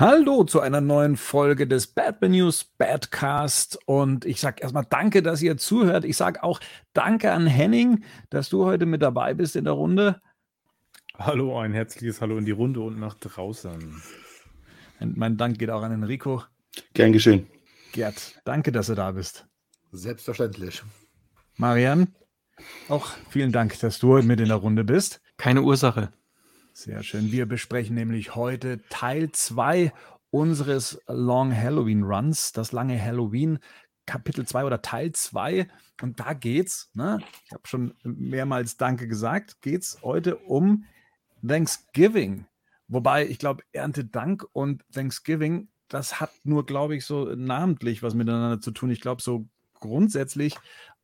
Hallo zu einer neuen Folge des Batman News Badcast und ich sage erstmal danke, dass ihr zuhört. Ich sage auch danke an Henning, dass du heute mit dabei bist in der Runde. Hallo, ein herzliches Hallo in die Runde und nach draußen. Und mein Dank geht auch an Enrico. Gern geschehen. Gerd, danke, dass du da bist. Selbstverständlich. Marian, auch vielen Dank, dass du heute mit in der Runde bist. Keine Ursache. Sehr schön. Wir besprechen nämlich heute Teil 2 unseres Long Halloween Runs, das lange Halloween, Kapitel 2 oder Teil 2. Und da geht's, ne? ich habe schon mehrmals Danke gesagt, geht's heute um Thanksgiving. Wobei, ich glaube, Erntedank und Thanksgiving, das hat nur, glaube ich, so namentlich was miteinander zu tun. Ich glaube, so grundsätzlich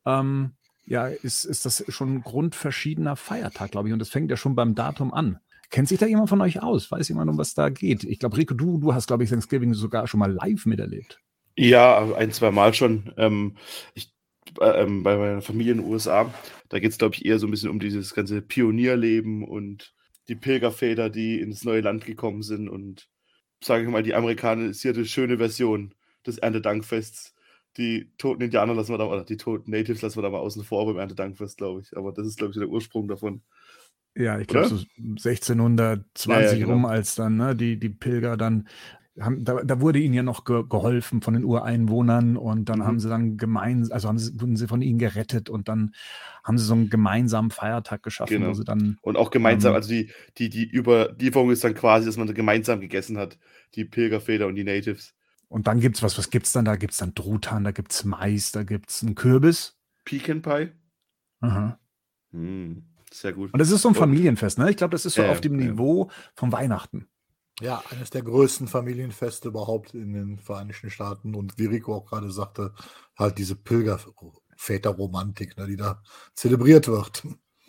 ähm, ja, ist, ist das schon ein grundverschiedener Feiertag, glaube ich. Und das fängt ja schon beim Datum an. Kennt sich da jemand von euch aus? Weiß jemand, um was da geht? Ich glaube, Rico, du, du hast, glaube ich, Thanksgiving sogar schon mal live miterlebt. Ja, ein, zwei Mal schon. Ähm, ich, äh, ähm, bei meiner Familie in den USA, da geht es, glaube ich, eher so ein bisschen um dieses ganze Pionierleben und die Pilgerväter, die ins neue Land gekommen sind und, sage ich mal, die amerikanisierte schöne Version des Erntedankfests. Die toten Indianer lassen wir da, oder die toten Natives lassen wir da mal außen vor beim Erntedankfest, glaube ich. Aber das ist, glaube ich, der Ursprung davon. Ja, ich glaube so 1620 ja, ja, genau. rum, als dann ne, die, die Pilger dann haben, da, da, wurde ihnen ja noch ge geholfen von den Ureinwohnern und dann mhm. haben sie dann gemeinsam, also haben sie, wurden sie von ihnen gerettet und dann haben sie so einen gemeinsamen Feiertag geschaffen, genau. wo sie dann. Und auch gemeinsam, ähm, also die, die, die Überlieferung ist dann quasi, dass man gemeinsam gegessen hat, die Pilgerväter und die Natives. Und dann gibt's was, was gibt's dann? Da gibt's dann Truthahn, da gibt's Mais, da gibt's einen Kürbis. Pecan Pie. Aha. Hm. Sehr gut. Und das ist so ein Familienfest, ne? Ich glaube, das ist so ja, auf dem ja. Niveau von Weihnachten. Ja, eines der größten Familienfeste überhaupt in den Vereinigten Staaten. Und wie Rico auch gerade sagte, halt diese Pilgerväterromantik, ne, die da zelebriert wird.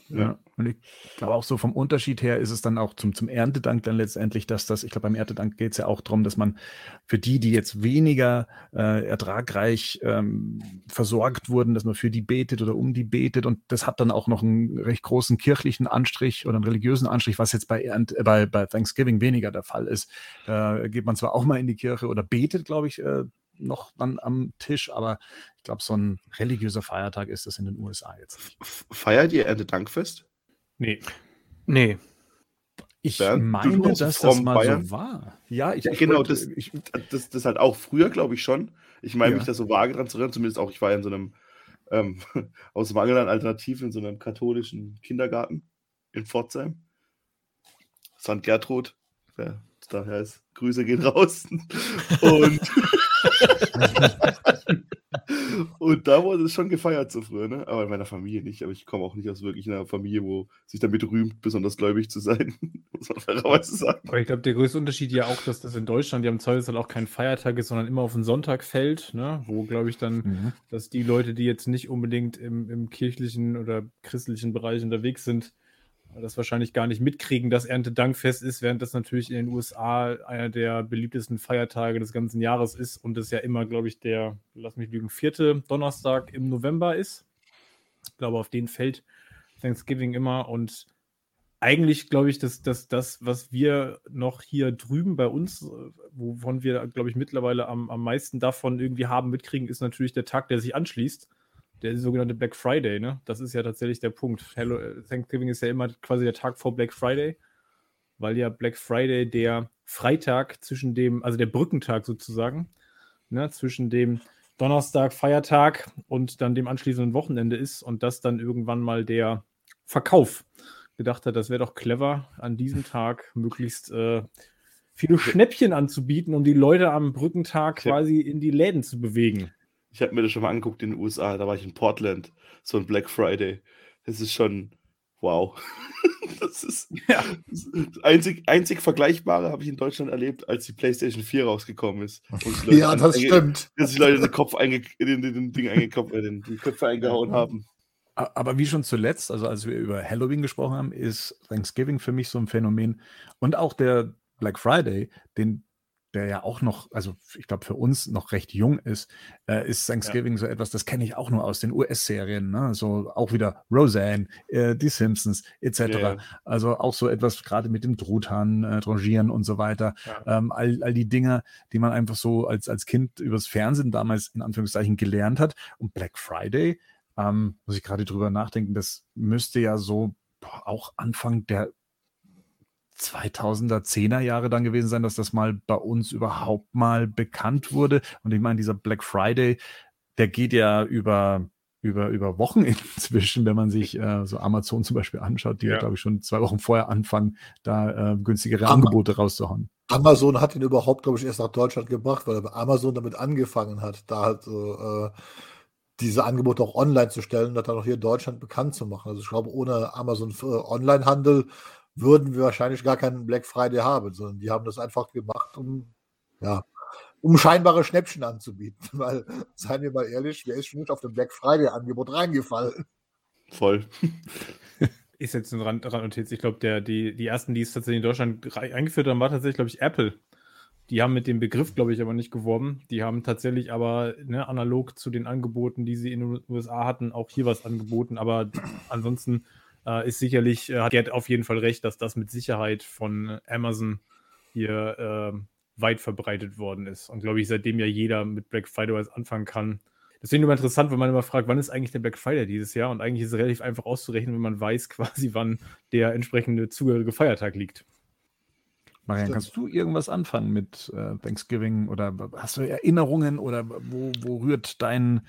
Ja. Und ich glaube auch so vom Unterschied her ist es dann auch zum, zum Erntedank dann letztendlich, dass das, ich glaube, beim Erntedank geht es ja auch darum, dass man für die, die jetzt weniger äh, ertragreich ähm, versorgt wurden, dass man für die betet oder um die betet. Und das hat dann auch noch einen recht großen kirchlichen Anstrich oder einen religiösen Anstrich, was jetzt bei, Ernt, äh, bei, bei Thanksgiving weniger der Fall ist. Da geht man zwar auch mal in die Kirche oder betet, glaube ich, äh, noch dann am Tisch, aber ich glaube, so ein religiöser Feiertag ist das in den USA jetzt. Feiert ihr Erntedankfest? Nee. Nee. Ich Bernd, meine, dass das mal Bayern? so war. Ja, ich, ja, ich genau, wollte, das, ich, das, das halt auch früher, glaube ich, schon. Ich meine, ja. mich da so vage dran zu erinnern, zumindest auch, ich war ja in so einem ähm, aus Mangel an Alternativen in so einem katholischen Kindergarten in Pforzheim. St. Gertrud, wer daher ist, Grüße gehen raus. Und und da wurde es schon gefeiert so früher, ne? Aber in meiner Familie nicht. Aber ich komme auch nicht aus wirklich einer Familie, wo sich damit rühmt, besonders gläubig zu sein. Muss man fairerweise sagen. Aber ich glaube, der größte Unterschied ja auch, dass das in Deutschland ja im Zweifelsfall auch kein Feiertag ist, sondern immer auf den Sonntag fällt, ne? Wo, glaube ich, dann, mhm. dass die Leute, die jetzt nicht unbedingt im, im kirchlichen oder christlichen Bereich unterwegs sind, das wahrscheinlich gar nicht mitkriegen, dass Erntedankfest ist, während das natürlich in den USA einer der beliebtesten Feiertage des ganzen Jahres ist und es ja immer, glaube ich, der, lass mich lügen, vierte Donnerstag im November ist. Ich glaube, auf den fällt Thanksgiving immer und eigentlich glaube ich, dass, dass das, was wir noch hier drüben bei uns, wovon wir, glaube ich, mittlerweile am, am meisten davon irgendwie haben mitkriegen, ist natürlich der Tag, der sich anschließt der sogenannte Black Friday, ne? Das ist ja tatsächlich der Punkt. Hello, äh, Thanksgiving ist ja immer quasi der Tag vor Black Friday, weil ja Black Friday der Freitag zwischen dem, also der Brückentag sozusagen, ne, zwischen dem Donnerstag, Feiertag und dann dem anschließenden Wochenende ist und das dann irgendwann mal der Verkauf gedacht hat, das wäre doch clever, an diesem Tag möglichst äh, viele Schnäppchen anzubieten, um die Leute am Brückentag quasi in die Läden zu bewegen. Ich habe mir das schon mal angeguckt in den USA, da war ich in Portland, so ein Black Friday. Das ist schon wow. das ist ja. das einzig, einzig Vergleichbare habe ich in Deutschland erlebt, als die PlayStation 4 rausgekommen ist. Ja, das stimmt. Dass die Leute den Kopf einge in den, den Ding eingekopft, äh, den, die Köpfe eingehauen haben. Aber wie schon zuletzt, also als wir über Halloween gesprochen haben, ist Thanksgiving für mich so ein Phänomen und auch der Black Friday, den der ja auch noch, also ich glaube für uns noch recht jung ist, äh, ist Thanksgiving ja. so etwas, das kenne ich auch nur aus den US-Serien, ne? so auch wieder Roseanne, äh, die Simpsons etc. Yeah. Also auch so etwas gerade mit dem Truthahn, äh, Drangieren und so weiter. Ja. Ähm, all, all die Dinge, die man einfach so als, als Kind übers Fernsehen damals in Anführungszeichen gelernt hat. Und Black Friday, ähm, muss ich gerade drüber nachdenken, das müsste ja so boah, auch Anfang der 2000er, 10er Jahre dann gewesen sein, dass das mal bei uns überhaupt mal bekannt wurde. Und ich meine, dieser Black Friday, der geht ja über, über, über Wochen inzwischen, wenn man sich äh, so Amazon zum Beispiel anschaut, die ja, ja glaube ich, schon zwei Wochen vorher anfangen, da äh, günstigere Am Angebote rauszuhauen. Amazon hat ihn überhaupt, glaube ich, erst nach Deutschland gebracht, weil Amazon damit angefangen hat, da halt äh, diese Angebote auch online zu stellen und dann auch hier in Deutschland bekannt zu machen. Also ich glaube, ohne Amazon äh, Online-Handel würden wir wahrscheinlich gar keinen Black Friday haben, sondern die haben das einfach gemacht, um, ja, um scheinbare Schnäppchen anzubieten. Weil, seien wir mal ehrlich, wer ist schon nicht auf dem Black Friday-Angebot reingefallen? Voll. Ist jetzt ein Rand Randnotiz. Ich glaube, die, die ersten, die es tatsächlich in Deutschland eingeführt haben, war tatsächlich, glaube ich, Apple. Die haben mit dem Begriff, glaube ich, aber nicht geworben. Die haben tatsächlich aber ne, analog zu den Angeboten, die sie in den USA hatten, auch hier was angeboten. Aber ansonsten äh, ist sicherlich, äh, hat Gerd auf jeden Fall recht, dass das mit Sicherheit von Amazon hier äh, weit verbreitet worden ist. Und glaube ich, seitdem ja jeder mit Black Friday was anfangen kann. Deswegen immer interessant, wenn man immer fragt, wann ist eigentlich der Black Friday dieses Jahr? Und eigentlich ist es relativ einfach auszurechnen, wenn man weiß quasi, wann der entsprechende zugehörige Feiertag liegt. Marian, kannst du irgendwas anfangen mit äh, Thanksgiving oder hast du Erinnerungen oder wo, wo rührt dein,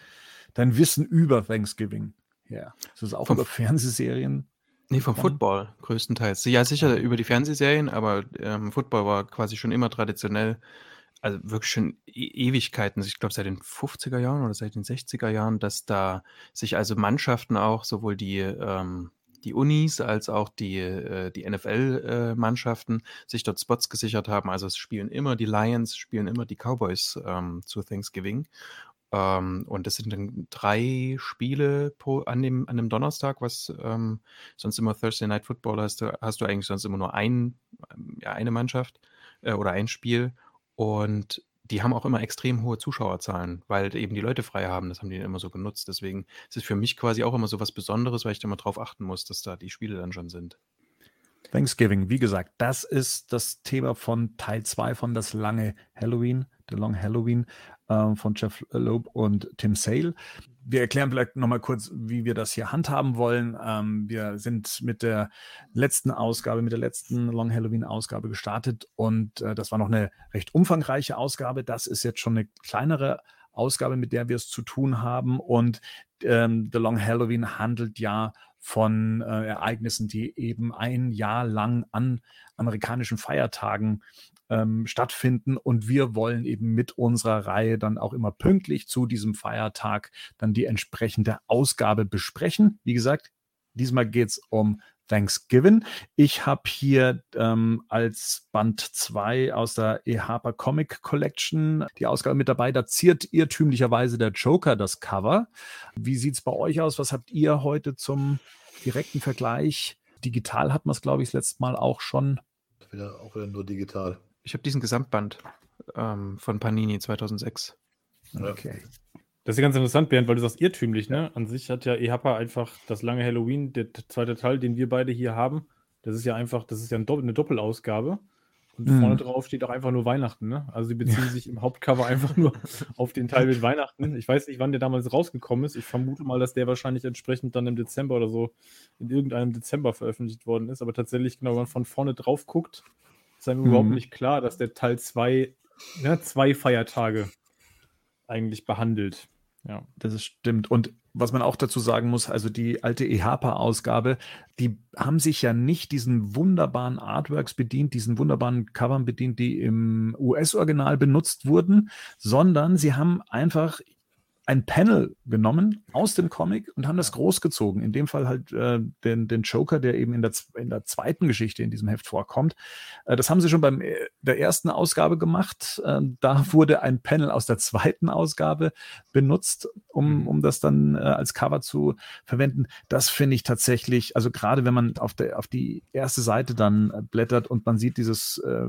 dein Wissen über Thanksgiving her? Ist das auch vom, über Fernsehserien? Nee, vom Football größtenteils. Ja, sicher über die Fernsehserien, aber ähm, Football war quasi schon immer traditionell, also wirklich schon e Ewigkeiten, ich glaube seit den 50er Jahren oder seit den 60er Jahren, dass da sich also Mannschaften auch, sowohl die, ähm, die Unis als auch die, äh, die NFL-Mannschaften äh, sich dort Spots gesichert haben. Also es spielen immer die Lions, spielen immer die Cowboys ähm, zu Thanksgiving. Ähm, und das sind dann drei Spiele pro, an, dem, an dem Donnerstag, was ähm, sonst immer Thursday Night Football hast du, hast du eigentlich sonst immer nur ein, ähm, ja, eine Mannschaft äh, oder ein Spiel. Und die haben auch immer extrem hohe Zuschauerzahlen, weil eben die Leute frei haben. Das haben die immer so genutzt. Deswegen ist es für mich quasi auch immer so was Besonderes, weil ich da immer drauf achten muss, dass da die Spiele dann schon sind. Thanksgiving, wie gesagt, das ist das Thema von Teil 2 von Das lange Halloween, The Long Halloween äh, von Jeff Loeb und Tim Sale. Wir erklären vielleicht nochmal kurz, wie wir das hier handhaben wollen. Ähm, wir sind mit der letzten Ausgabe, mit der letzten Long Halloween Ausgabe gestartet und äh, das war noch eine recht umfangreiche Ausgabe. Das ist jetzt schon eine kleinere Ausgabe, mit der wir es zu tun haben und ähm, The Long Halloween handelt ja von äh, Ereignissen, die eben ein Jahr lang an amerikanischen Feiertagen ähm, stattfinden. Und wir wollen eben mit unserer Reihe dann auch immer pünktlich zu diesem Feiertag dann die entsprechende Ausgabe besprechen. Wie gesagt, diesmal geht es um Thanksgiving. Ich habe hier ähm, als Band 2 aus der E. Harper Comic Collection die Ausgabe mit dabei. Da ziert irrtümlicherweise der Joker das Cover. Wie sieht es bei euch aus? Was habt ihr heute zum direkten Vergleich? Digital hat man es, glaube ich, das letzte Mal auch schon. Wieder, auch wieder nur digital. Ich habe diesen Gesamtband ähm, von Panini 2006. Okay. Das ist ganz interessant, Bernd, weil du sagst irrtümlich, ne? An sich hat ja EHPA einfach das lange Halloween, der zweite Teil, den wir beide hier haben. Das ist ja einfach, das ist ja eine Doppelausgabe. Und mhm. vorne drauf steht auch einfach nur Weihnachten, ne? Also sie beziehen ja. sich im Hauptcover einfach nur auf den Teil mit Weihnachten. Ich weiß nicht, wann der damals rausgekommen ist. Ich vermute mal, dass der wahrscheinlich entsprechend dann im Dezember oder so in irgendeinem Dezember veröffentlicht worden ist. Aber tatsächlich, genau, wenn man von vorne drauf guckt, ist einem mhm. überhaupt nicht klar, dass der Teil zwei, ne, zwei Feiertage eigentlich behandelt. Ja, das stimmt. Und was man auch dazu sagen muss, also die alte EHPA-Ausgabe, die haben sich ja nicht diesen wunderbaren Artworks bedient, diesen wunderbaren Covern bedient, die im US-Original benutzt wurden, sondern sie haben einfach ein Panel genommen aus dem Comic und haben das großgezogen. In dem Fall halt äh, den, den Joker, der eben in der, in der zweiten Geschichte in diesem Heft vorkommt. Äh, das haben sie schon beim äh, der ersten Ausgabe gemacht. Äh, da wurde ein Panel aus der zweiten Ausgabe benutzt, um, mhm. um das dann äh, als Cover zu verwenden. Das finde ich tatsächlich, also gerade wenn man auf, der, auf die erste Seite dann blättert und man sieht dieses äh,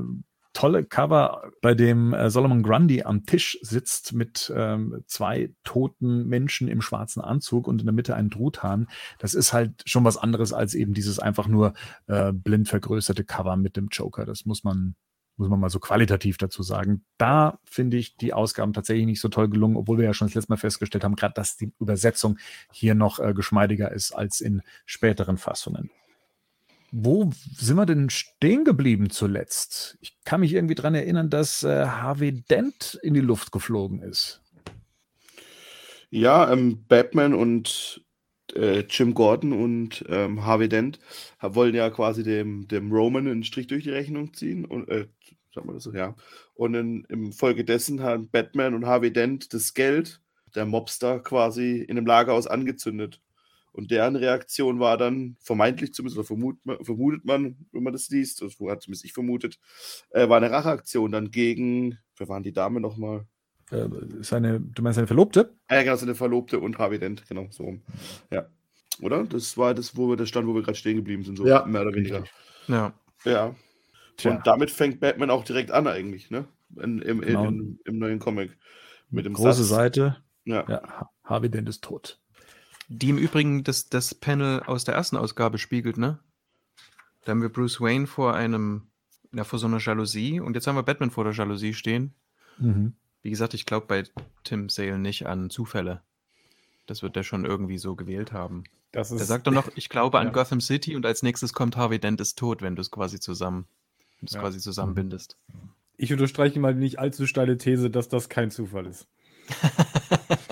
tolle Cover, bei dem äh, Solomon Grundy am Tisch sitzt mit ähm, zwei toten Menschen im schwarzen Anzug und in der Mitte ein Truthahn. Das ist halt schon was anderes als eben dieses einfach nur äh, blind vergrößerte Cover mit dem Joker. Das muss man muss man mal so qualitativ dazu sagen. Da finde ich die Ausgaben tatsächlich nicht so toll gelungen, obwohl wir ja schon das letzte Mal festgestellt haben, gerade dass die Übersetzung hier noch äh, geschmeidiger ist als in späteren Fassungen. Wo sind wir denn stehen geblieben zuletzt? Ich kann mich irgendwie daran erinnern, dass äh, Harvey Dent in die Luft geflogen ist. Ja, ähm, Batman und äh, Jim Gordon und ähm, Harvey Dent wollen ja quasi dem, dem Roman einen Strich durch die Rechnung ziehen. Und, äh, sagen wir das so, ja. Und in, im Folge dessen haben Batman und Harvey Dent das Geld der Mobster quasi in einem Lagerhaus angezündet. Und deren Reaktion war dann vermeintlich zumindest, oder vermutet man, vermutet man wenn man das liest, das hat zumindest ich vermutet, äh, war eine Racheaktion dann gegen, wer waren die Dame nochmal? Äh, seine, du meinst seine Verlobte? Ja, genau, seine Verlobte und Harvey Dent, genau, so Ja. Oder? Das war das, wo wir das stand, wo wir gerade stehen geblieben sind, so Ja. mehr oder weniger. Ja. Ja. Tja. Und damit fängt Batman auch direkt an, eigentlich, ne? In, im, Genau. in, im neuen Comic. Mit dem Große Satz. Seite. Ja. Ja, Ha- Harvey Dent ist tot. Die im Übrigen das, das Panel aus der ersten Ausgabe spiegelt, ne? Da haben wir Bruce Wayne vor einem, ja, vor so einer Jalousie und jetzt haben wir Batman vor der Jalousie stehen. Mhm. Wie gesagt, ich glaube bei Tim Sale nicht an Zufälle. Das wird er schon irgendwie so gewählt haben. Das ist, Der sagt doch noch, ich glaube an Ja. Gotham City und als nächstes kommt Harvey Dent ist tot, wenn du es quasi zusammen, wenn Ja. quasi zusammenbindest. ich unterstreiche mal die nicht allzu steile These, dass das kein Zufall ist.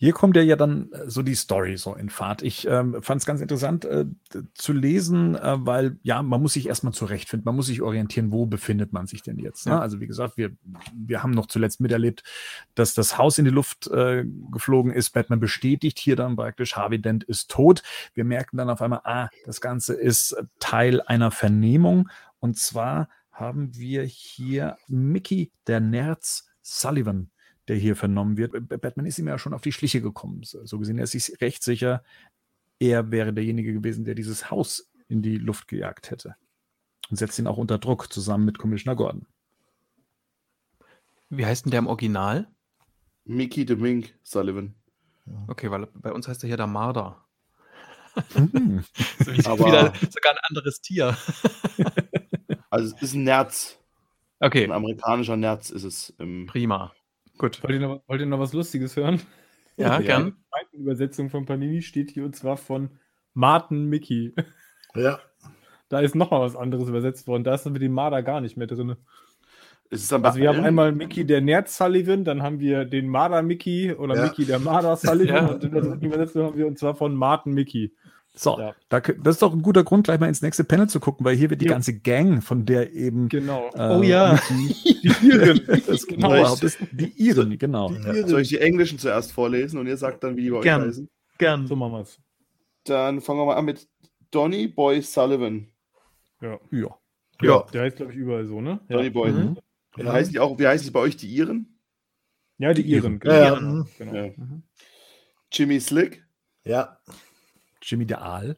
Hier kommt ja, ja dann äh, so die Story so in Fahrt. Ich ähm, fand es ganz interessant äh, zu lesen, äh, weil ja, man muss sich erstmal zurechtfinden, man muss sich orientieren, wo befindet man sich denn jetzt. Ne? Ja. Also wie gesagt, wir, wir haben noch zuletzt miterlebt, dass das Haus in die Luft äh, geflogen ist. Batman bestätigt hier dann praktisch, Harvey Dent ist tot. Wir merken dann auf einmal, ah, das Ganze ist äh, Teil einer Vernehmung. Und zwar haben wir hier Mickey, der Nerz Sullivan, der hier vernommen wird. Batman ist ihm ja schon auf die Schliche gekommen. So gesehen, er ist sich recht sicher, er wäre derjenige gewesen, der dieses Haus in die Luft gejagt hätte. Und setzt ihn auch unter Druck, zusammen mit Commissioner Gordon. Wie heißt denn der im Original? Mickey the Mink Sullivan. Okay, weil bei uns heißt er hier der Marder. Hm. So wie Aber- wieder sogar ein anderes Tier. Also es ist ein Nerz. Okay, Ein amerikanischer Nerz ist es. Prima. Gut. Wollt ihr noch, wollt ihr noch was Lustiges hören? Ja, gern. Die zweite Übersetzung von Panini steht hier und zwar von Martin Mickey. Ja. Da ist noch mal was anderes übersetzt worden. Da ist dann mit dem Marder gar nicht mehr drin. es ist aber Also wir haben einmal Mickey der Nerz Sullivan, dann haben wir den Marder Mickey oder Ja. Mickey der Marder Sullivan Ja. und in der dritten Übersetzung haben wir und zwar von Martin Mickey. So, Ja. da, das ist doch ein guter Grund, gleich mal ins nächste Panel zu gucken, weil hier wird die Ja. ganze Gang, von der eben. Genau. äh, Oh ja. Die Iren. das Genau. genau, das, die Iren, genau. Soll ich die Englischen zuerst vorlesen und ihr sagt dann, wie die bei euch Gern. heißen? Gern. So machen wir es. Dann fangen wir mal an mit Donny Boy Sullivan. Ja. Ja. Ja. Der heißt, glaube ich, überall so, ne? Donny. Boy. Mhm. Wie Ja. heißen die auch, wie heißen die bei euch, die Iren? ja, die Iren. Iren. Genau. mhm. genau. Ja. Jimmy Slick. Ja. Jimmy der Aal.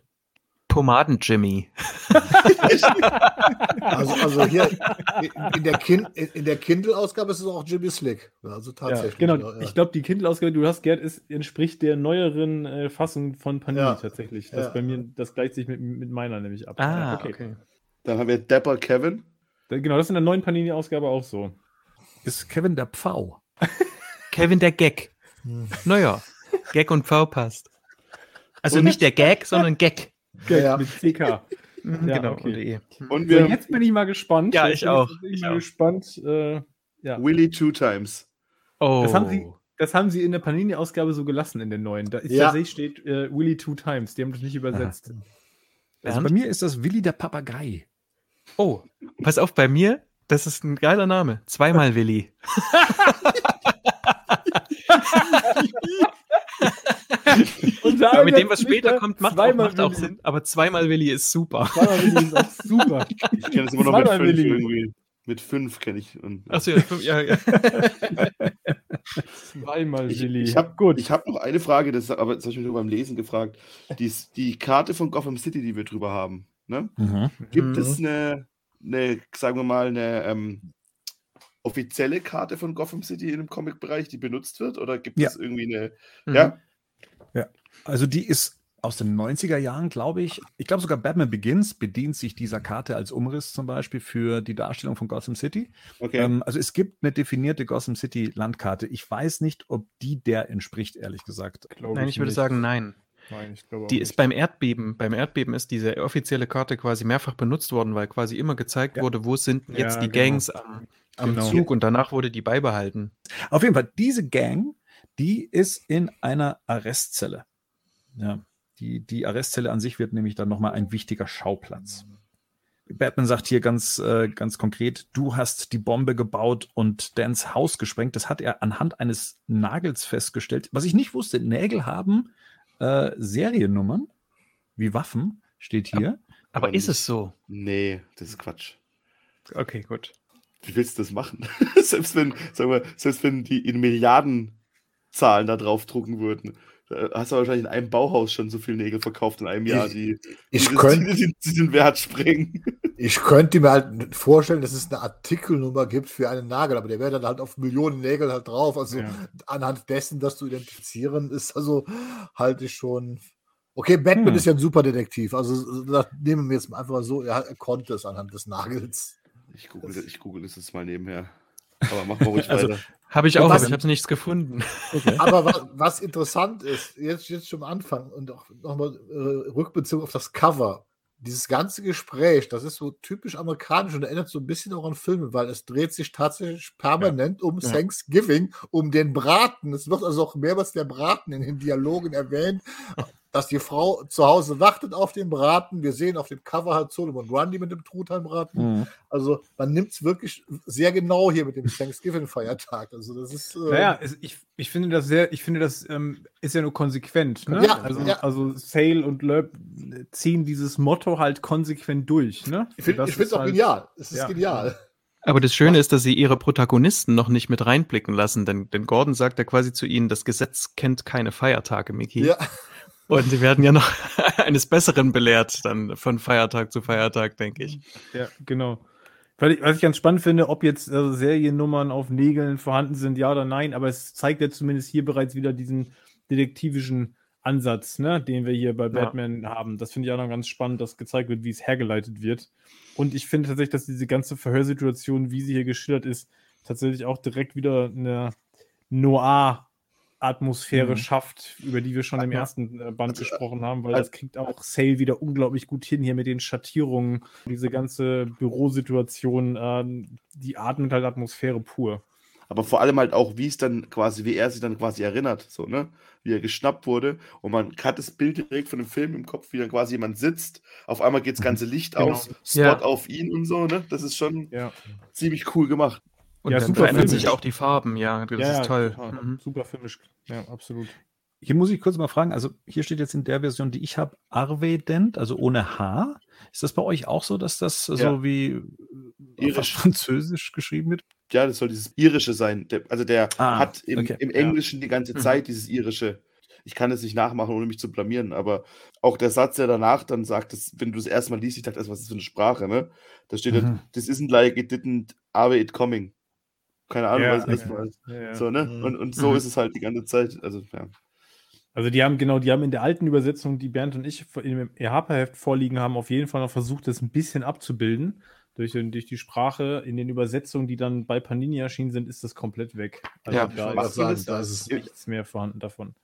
Tomaten-Jimmy. Also, also hier in, der, kind, in der Kindle-Ausgabe ist es auch Jimmy Slick. Also Ja, tatsächlich. genau. Ja, ja. Ich glaube, die Kindle-Ausgabe, die du hast, Gerd, ist, entspricht der neueren äh, Fassung von Panini Ja. tatsächlich. Das Ja. bei mir, das gleicht sich mit, mit meiner nämlich ab. Ah, Ja, okay. Dann haben wir Dapper Kevin. Da- Genau, das ist in der neuen Panini-Ausgabe auch so. Ist Kevin der Pfau. Kevin der Gag. Hm. Naja, Gag und V passt. Also Und- nicht der Gag, sondern Gag. Ja, ja. Mit CK. Mhm, Ja, genau, okay. und .de. Und So, wir haben jetzt bin ich mal gespannt. Ja, Jetzt ich bin auch. Bin ich mal auch. gespannt. Äh, ja. Willy Two Times. Oh. Das haben sie, das haben sie in der Panini-Ausgabe so gelassen in der neuen. Da ist Ja. tatsächlich steht äh, Willy Two Times. Die haben das nicht übersetzt. Also bei mir ist das Willi der Papagei. Oh, pass auf, bei mir, das ist ein geiler Name. Zweimal Willi. Und Aber mit dem, was später kommt, macht, auch, macht auch. Sinn. Aber zweimal Willi ist super. Zweimal Willi ist auch super. Ich kenne es immer noch mit Zweimal fünf Willy. irgendwie. Mit fünf kenne ich. Und, Achso, ja, fünf- ja, ja. Zweimal ich Willi. ich habe gut. ich hab noch eine Frage, das, aber das habe ich mich nur beim Lesen gefragt. Die, die Karte von Gotham City, die wir drüber haben. Ne? Mhm. Gibt Mhm. es eine eine, sagen wir mal, eine ähm, offizielle Karte von Gotham City in dem Comic-Bereich, die benutzt wird? Oder gibt Ja. es irgendwie eine. Mhm. Ja? Also die ist aus den 90er Jahren, glaube ich. Ich glaube sogar Batman Begins bedient sich dieser Karte als Umriss zum Beispiel für die Darstellung von Gotham City. Okay. Ähm, also es gibt eine definierte Gotham City Landkarte. Ich weiß nicht, ob die der entspricht, ehrlich gesagt. Glaub Nein, ich würde nicht. sagen, nein. Nein, ich glaube Die nicht. ist beim Erdbeben, beim Erdbeben ist diese offizielle Karte quasi mehrfach benutzt worden, weil quasi immer gezeigt Ja. wurde, wo sind jetzt Ja, die genau. Gangs am, am Genau. Zug und danach wurde die beibehalten. Auf jeden Fall, diese Gang, die ist in einer Arrestzelle. Ja, die, die Arrestzelle an sich wird nämlich dann nochmal ein wichtiger Schauplatz. Batman sagt hier ganz, äh, ganz konkret, du hast die Bombe gebaut und Dans Haus gesprengt. Das hat er anhand eines Nagels festgestellt. Was ich nicht wusste, Nägel haben äh, Seriennummern, wie Waffen, steht hier. Aber Aber ist es so? Nee, das ist Quatsch. Okay, gut. Wie willst du das machen? selbst wenn, sagen wir, selbst wenn die in Milliardenzahlen da drauf drucken würden, da hast du wahrscheinlich in einem Bauhaus schon so viele Nägel verkauft in einem Jahr, die, Ich die, könnte die, die den Wert sprengen. ich könnte mir halt vorstellen, dass es eine Artikelnummer gibt für einen Nagel, aber der wäre dann halt auf Millionen Nägel halt drauf. Also Ja. anhand dessen, das zu identifizieren, ist also halte ich schon. Okay, Batman Hm. ist ja ein Superdetektiv. Also das nehmen wir jetzt mal einfach mal so, er, er konnte es anhand des Nagels. Ich google, ich google das jetzt mal nebenher. Aber mach mal ruhig Also- weiter. Habe ich auch, was- aber ich habe nichts gefunden. Aber was, was interessant ist, jetzt, jetzt schon am Anfang und auch nochmal äh, rückbezogen auf das Cover, dieses ganze Gespräch, das ist so typisch amerikanisch und erinnert so ein bisschen auch an Filme, weil es dreht sich tatsächlich permanent um Ja. Thanksgiving, um den Braten. Es wird also auch mehrmals der Braten in den Dialogen erwähnt, dass die Frau zu Hause wartet auf den Braten. Wir sehen auf dem Cover halt Solomon Grundy mit dem Truthahnbraten. Also man nimmt es wirklich sehr genau hier mit dem Thanksgiving-Feiertag. Also das ist. äh, Naja, es, ich, ich finde das sehr, ich finde, das ähm, ist ja nur konsequent. Ne? Ja, also, ja. also Sale und Löb ziehen dieses Motto halt konsequent durch. Ne? Ich finde Das es auch halt- genial. Es ist ja. genial. Aber das Schöne ist, dass sie ihre Protagonisten noch nicht mit reinblicken lassen, denn, denn Gordon sagt ja quasi zu ihnen, das Gesetz kennt keine Feiertage, Mickey. Ja, Und sie werden ja noch eines Besseren belehrt, dann von Feiertag zu Feiertag, denke ich. Ja, genau. Weil ich, was ich ganz spannend finde, ob jetzt also Seriennummern auf Nägeln vorhanden sind, ja oder nein, aber es zeigt ja zumindest hier bereits wieder diesen detektivischen Ansatz, ne, den wir hier bei Batman haben. Das finde ich auch noch ganz spannend, dass gezeigt wird, wie es hergeleitet wird. Und ich finde tatsächlich, dass diese ganze Verhörsituation, wie sie hier geschildert ist, tatsächlich auch direkt wieder eine Noir-Atmosphäre Mhm. schafft, über die wir schon im ersten äh, Band Also, gesprochen haben, weil also- das kriegt auch Sale wieder unglaublich gut hin hier mit den Schattierungen, diese ganze Bürosituation, ähm, die atmet halt Atmosphäre pur. Aber vor allem halt auch, wie es dann quasi, wie er sich dann quasi erinnert, so, ne? Wie er geschnappt wurde. Und man hat das Bild direkt von dem Film im Kopf, wie dann quasi jemand sitzt. Auf einmal geht das ganze Licht Genau. aus, Spot Ja. auf ihn und so, ne? Das ist schon Ja, ziemlich cool gemacht. Und Ja, dann super verändern filmisch. sich auch die Farben, ja, das ja, ist toll. Mhm. Super filmisch. Ja, absolut. Hier muss ich kurz mal fragen, also hier steht jetzt in der Version, die ich habe, Arvedent, also ohne H. Ist das bei euch auch so, dass das so Ja. wie äh, Irisch. französisch geschrieben wird? Ja, das soll dieses Irische sein. Der, also der Ah, hat im, okay. im Ja. Englischen die ganze Mhm. Zeit dieses Irische. Ich kann es nicht nachmachen, ohne mich zu blamieren, aber auch der Satz, der danach dann sagt, dass, wenn du das erste Mal liest, ich dachte, erst, was ist das für eine Sprache, ne? Da steht Mhm. dann, this isn't like it didn't, are it coming. Keine Ahnung, Ja, was das ja. heißt. Ja, ja. So, ne? Mhm. Und, und so Mhm. ist es halt die ganze Zeit. Also, ja. Also die haben genau, die haben in der alten Übersetzung, die Bernd und ich in dem EHPA-Heft vorliegen haben, auf jeden Fall noch versucht, das ein bisschen abzubilden. Durch, durch die Sprache in den Übersetzungen, die dann bei Panini erschienen sind, ist das komplett weg. Also Ja, da ist sagen, ist da ist es- nichts mehr vorhanden davon.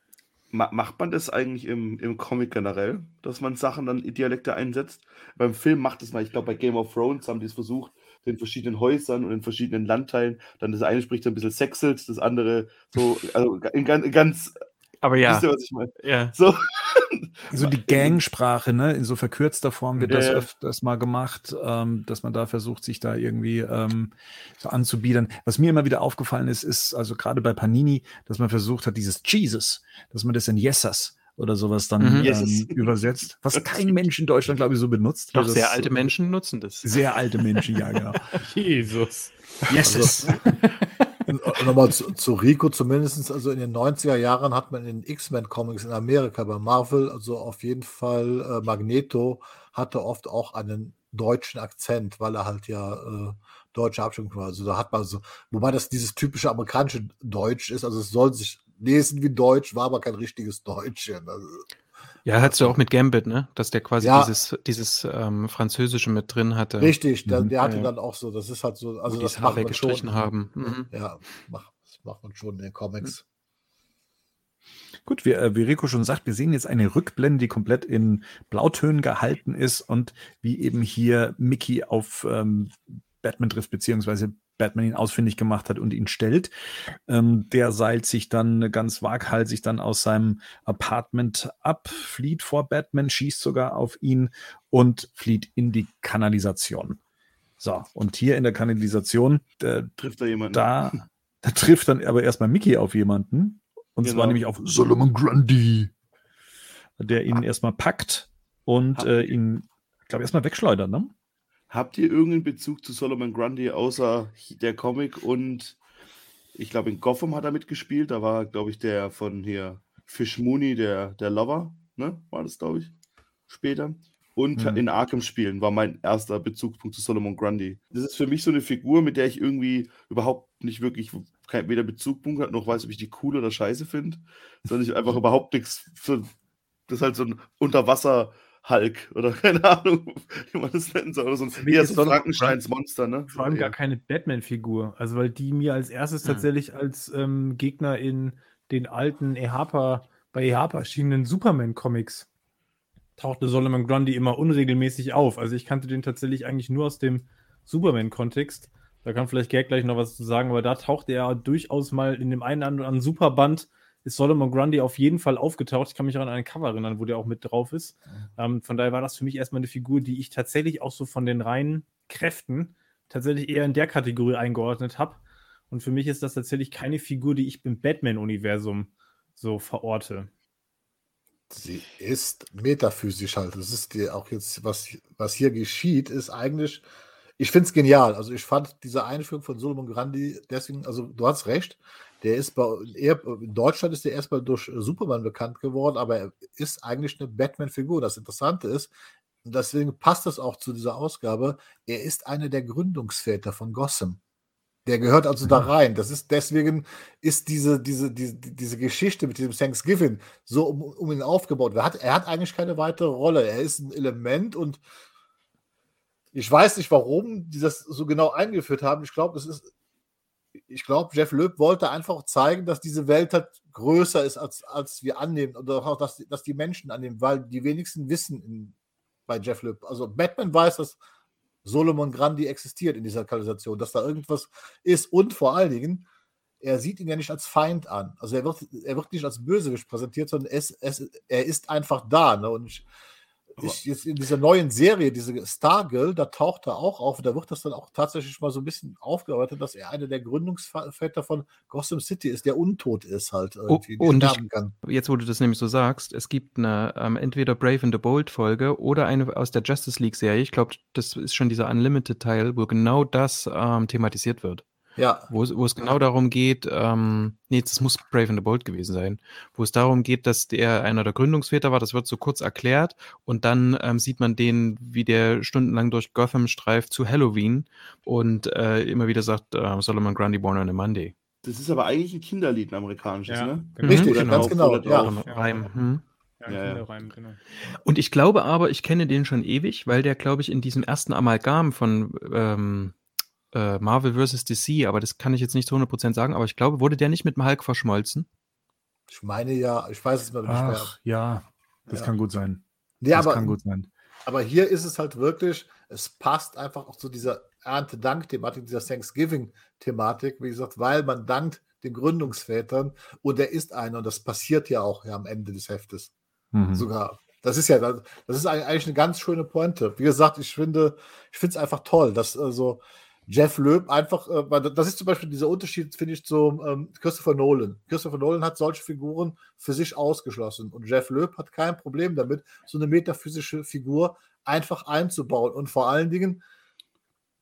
Ma macht man das eigentlich im, im Comic generell, dass man Sachen dann in Dialekte einsetzt? Beim Film macht es mal, ich glaube, bei Game of Thrones haben die es versucht, in verschiedenen Häusern und in verschiedenen Landteilen. Dann das eine spricht ein bisschen sexelt, das andere so, also in ganz, in ganz Aber ja, wisst ihr, was ich meine? ja. So, So die Gangsprache, ne? In so verkürzter Form wird Ja, das ja. öfters mal gemacht, ähm, dass man da versucht, sich da irgendwie ähm, so anzubiedern. Was mir immer wieder aufgefallen ist, ist also gerade bei Panini, dass man versucht hat, dieses Jesus, dass man das in Yesas oder sowas dann Mhm. ähm, Jesus. übersetzt, was kein Mensch in Deutschland, glaube ich, so benutzt. Doch sehr alte Menschen nutzen das. Sehr alte Menschen, ja, genau. Jesus. Yeses. Und Nochmal zu, zu Rico zumindest, also in den 90er Jahren hat man in den X-Men-Comics in Amerika bei Marvel, also auf jeden Fall äh, Magneto hatte oft auch einen deutschen Akzent, weil er halt ja äh, deutsche Abstimmung war. Also da hat man so, wobei das dieses typische amerikanische Deutsch ist, also es soll sich lesen wie Deutsch, war aber kein richtiges Deutschchen. Also, ja, hattest du auch mit Gambit, ne? Dass der quasi Ja. dieses, dieses ähm, Französische mit drin hatte. richtig, der, Mhm. der hatte Ja. dann auch so, das ist halt so, also das macht man schon. weggestrichen haben. Mhm. Ja, macht, das macht man schon in den Comics. Gut, wie, äh, wie Rico schon sagt, wir sehen jetzt eine Rückblende, die komplett in Blautönen gehalten ist und wie eben hier Mickey auf ähm, Batman trifft, beziehungsweise Batman ihn ausfindig gemacht hat und ihn stellt. Ähm, der seilt sich dann ganz waghalsig dann aus seinem Apartment ab, flieht vor Batman, schießt sogar auf ihn und flieht in die Kanalisation. So, und hier in der Kanalisation, äh, Trifft da jemand? da, da trifft dann aber erstmal Mickey auf jemanden. Und zwar Genau. nämlich auf Solomon Grundy, der ihn erstmal packt und äh, ihn, glaube erstmal wegschleudert, ne? Habt ihr irgendeinen Bezug zu Solomon Grundy außer der Comic und ich glaube in Gotham hat er mitgespielt, da war glaube ich der von hier Fish Mooney, der, der Lover, ne? War das glaube ich später. Und Mhm. in Arkham spielen war mein erster Bezugspunkt zu Solomon Grundy. Das ist für mich so eine Figur, mit der ich irgendwie überhaupt nicht wirklich kein, weder Bezugpunkt hat, noch weiß, ob ich die cool oder scheiße finde, sondern ich einfach überhaupt nichts für. Das ist halt so ein Unterwasser-Hulk oder keine Ahnung, wie man das nennen soll. Oder so ein, eher so Frankensteins Monster, ne? Vor allem Ja. gar keine Batman-Figur. Also, weil die mir als erstes Hm. tatsächlich als ähm, Gegner in den alten EHPA, bei EHPA erschienenen Superman-Comics tauchte Solomon Grundy immer unregelmäßig auf. Also, ich kannte den tatsächlich eigentlich nur aus dem Superman-Kontext. Da kann vielleicht Gerd gleich noch was zu sagen, aber da tauchte er durchaus mal in dem einen oder anderen Superband ist Solomon Grundy auf jeden Fall aufgetaucht. Ich kann mich auch an ein Cover erinnern, wo der auch mit drauf ist. Ähm, von daher war das für mich erstmal eine Figur, die ich tatsächlich auch so von den reinen Kräften tatsächlich eher in der Kategorie eingeordnet habe. Und für mich ist das tatsächlich keine Figur, die ich im Batman-Universum so verorte. Sie ist metaphysisch halt. Das ist dir auch jetzt, was, was hier geschieht, ist eigentlich, ich finde es genial. Also ich fand diese Einführung von Solomon Grandi deswegen, also du hast recht, der ist bei, eher, in Deutschland ist der erstmal durch Superman bekannt geworden, aber er ist eigentlich eine Batman-Figur. Das Interessante ist, und deswegen passt das auch zu dieser Ausgabe, er ist einer der Gründungsväter von Gotham. Der gehört also da rein. Das ist deswegen ist diese, diese, diese, diese Geschichte mit diesem Thanksgiving so um, um ihn aufgebaut. Er hat, er hat eigentlich keine weitere Rolle. Er ist ein Element und ich weiß nicht, warum die das so genau eingeführt haben. Ich glaube, es ist, ich glaube, Jeff Loeb wollte einfach zeigen, dass diese Welt halt größer ist, als, als wir annehmen. Oder auch, dass, dass die Menschen annehmen, weil die wenigsten wissen in, bei Jeff Loeb. Also Batman weiß, dass Solomon Grandi existiert in dieser Kanalisation, dass da irgendwas ist und vor allen Dingen, er sieht ihn ja nicht als Feind an. Also er wird, er wird nicht als Bösewicht präsentiert, sondern es, es, er ist einfach da. Ne? Und ich, ich, jetzt in dieser neuen Serie, diese Stargirl, da taucht er auch auf. Da wird das dann auch tatsächlich mal so ein bisschen aufgearbeitet, dass er einer der Gründungsväter von Gotham City ist, der untot ist halt irgendwie, und ich- kann. Jetzt, wo du das nämlich so sagst, es gibt eine ähm, entweder Brave and the Bold Folge oder eine aus der Justice League Serie. Ich glaube, das ist schon dieser Unlimited Teil, wo genau das ähm, thematisiert wird. Ja, Wo es, wo es genau darum geht, ähm, nee, das muss Brave and the Bold gewesen sein, wo es darum geht, dass der einer der Gründungsväter war, das wird so kurz erklärt und dann ähm, sieht man den, wie der stundenlang durch Gotham streift zu Halloween und äh, immer wieder sagt, äh, Solomon Grundy born on a Monday. Das ist aber eigentlich ein Kinderlied, ein amerikanisches, Ja, ne? genau. richtig, Oder ganz genau. Ja. ein Reim. Hm. Ja, Ja, ja. Kinderreim, genau. Und ich glaube aber, ich kenne den schon ewig, weil der, glaube ich, in diesem ersten Amalgam von ähm, äh, Marvel vs. DC, aber das kann ich jetzt nicht zu 100% sagen, aber ich glaube, wurde der nicht mit dem Hulk verschmolzen? ich meine ja, ich weiß es mal nicht mehr. Ach, ja, das Ja. kann gut sein. Nee, das aber kann gut sein. Aber hier ist es halt wirklich, es passt einfach auch zu dieser Erntedank-Thematik, dieser Thanksgiving-Thematik, wie gesagt, weil man dankt den Gründungsvätern und er ist einer und das passiert ja auch ja, am Ende des Heftes Mhm. sogar. Das ist ja, das das ist eigentlich eine ganz schöne Pointe. Wie gesagt, ich finde, ich finde es einfach toll, dass also Jeff Loeb einfach, äh, weil das ist zum Beispiel dieser Unterschied, finde ich, zu ähm, Christopher Nolan. Christopher Nolan hat solche Figuren für sich ausgeschlossen und Jeff Loeb hat kein Problem damit, so eine metaphysische Figur einfach einzubauen und vor allen Dingen,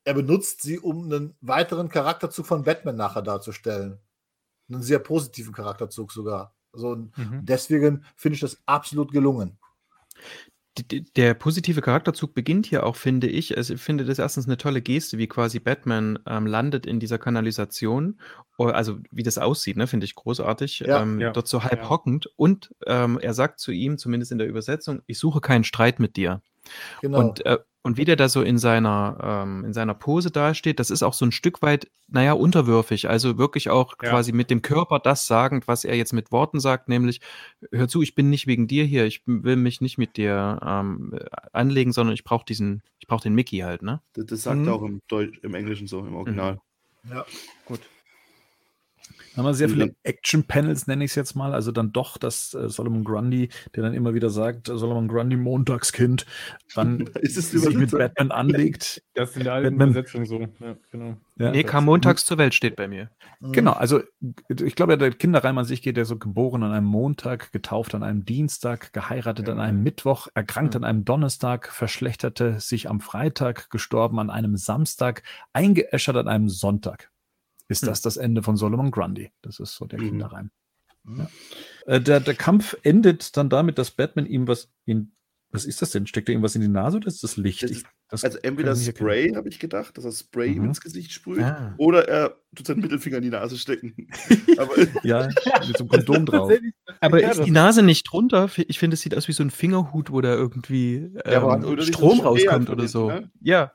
er benutzt sie, um einen weiteren Charakterzug von Batman nachher darzustellen. Einen sehr positiven Charakterzug sogar. Also Mhm. deswegen finde ich das absolut gelungen. Der positive Charakterzug beginnt hier auch, finde ich. Also ich finde das erstens eine tolle Geste, wie quasi Batman ähm, landet in dieser Kanalisation. Also wie das aussieht, ne, finde ich großartig. Ja, ähm, ja, dort so halb ja. hockend. Und ähm, er sagt zu ihm, zumindest in der Übersetzung, ich suche keinen Streit mit dir. Genau. Und, äh, und wie der da so in seiner, ähm, in seiner Pose dasteht, das ist auch so ein Stück weit, naja, unterwürfig. Also wirklich auch Ja. quasi mit dem Körper das sagend, was er jetzt mit Worten sagt, nämlich, hör zu, ich bin nicht wegen dir hier, ich will mich nicht mit dir ähm, anlegen, sondern ich brauche diesen, ich brauche den Mickey halt, ne? Das, das sagt Mhm. er auch im, Deutsch, im Englischen so, im Original. ja. Gut. Da haben wir sehr viele dann- Action-Panels, nenne ich es jetzt mal. Also dann doch, dass äh, Solomon Grundy, der dann immer wieder sagt, Solomon Grundy, Montagskind, dann Ist es sich mit? Batman anlegt. Das ist in der alten Batman- Übersetzung so. Ja, genau. Ja. Nee, kam montags zur Welt, steht bei mir. Mhm. Genau, also ich glaube, der Kinderreim an sich geht ja so geboren an einem Montag, getauft an einem Dienstag, geheiratet an Ja. einem Mittwoch, erkrankt Ja. an einem Donnerstag, verschlechterte sich am Freitag, gestorben an einem Samstag, eingeäschert an einem Sonntag. Ist Hm. das das Ende von Solomon Grundy? Das ist so der Mhm. Kinderreim. Mhm. Ja. Äh, der, der Kampf endet dann damit, dass Batman ihm was in. Was ist das denn? Steckt er ihm was in die Nase oder ist das Licht? Das ist- das Also entweder. Spray, habe ich gedacht, dass er Spray ihm Mhm. ins Gesicht sprüht, Ah. oder er tut seinen Mittelfinger in die Nase stecken. Aber Ja, mit so einem Kondom drauf. Aber Ja, ist die Nase nicht drunter? Ich finde, es sieht aus wie so ein Fingerhut, wo da irgendwie Ja, ähm, so ein Strom rauskommt oder so. ne? Ja,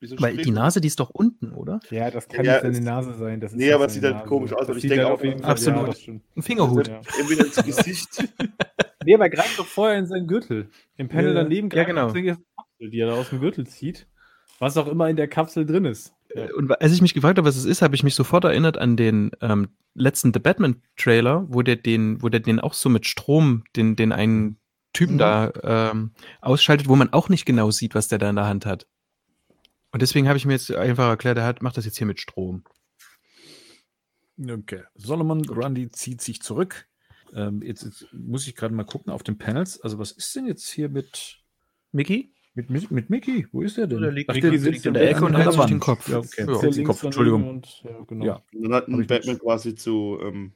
wie so weil die Nase, die ist doch unten, oder? Ja, das kann Ja, nicht seine Nase sein. Das ist Nee, aber es sieht halt Nase. komisch aus, Das und ich denke halt auch- auf jeden Fall- Absolut. Ja. Ein Fingerhut. Ja. Entweder ins Gesicht. Nee, aber er greift doch vorher in seinen Gürtel. Im Panel Ja, ja. daneben Ja, greift genau. er in die Kapsel, die er da aus dem Gürtel zieht. Was auch immer in der Kapsel drin ist. Ja. Und als ich mich gefragt habe, was es ist, habe ich mich sofort erinnert an den ähm, letzten The Batman Trailer, wo der den, wo der den auch so mit Strom, den, den einen Typen Mhm. da ähm, ausschaltet, wo man auch nicht genau sieht, was der da in der Hand hat. Und deswegen habe ich mir jetzt einfach erklärt, er hat, macht das jetzt hier mit Strom. Okay. Solomon Grundy zieht sich zurück. Ähm, jetzt, jetzt muss ich gerade mal gucken auf den Panels. Also, was ist denn jetzt hier mit, Mickey? mit, mit, mit Mickey? Wo ist der denn? Der liegt Ach, Mickey der sitzt liegt in der der Ecke und sich den. Kopf. Ja, okay. Ja. Den Kopf, Entschuldigung. Und, ja, genau. Ja. Und dann hat ihn Batman nicht- quasi zu ähm,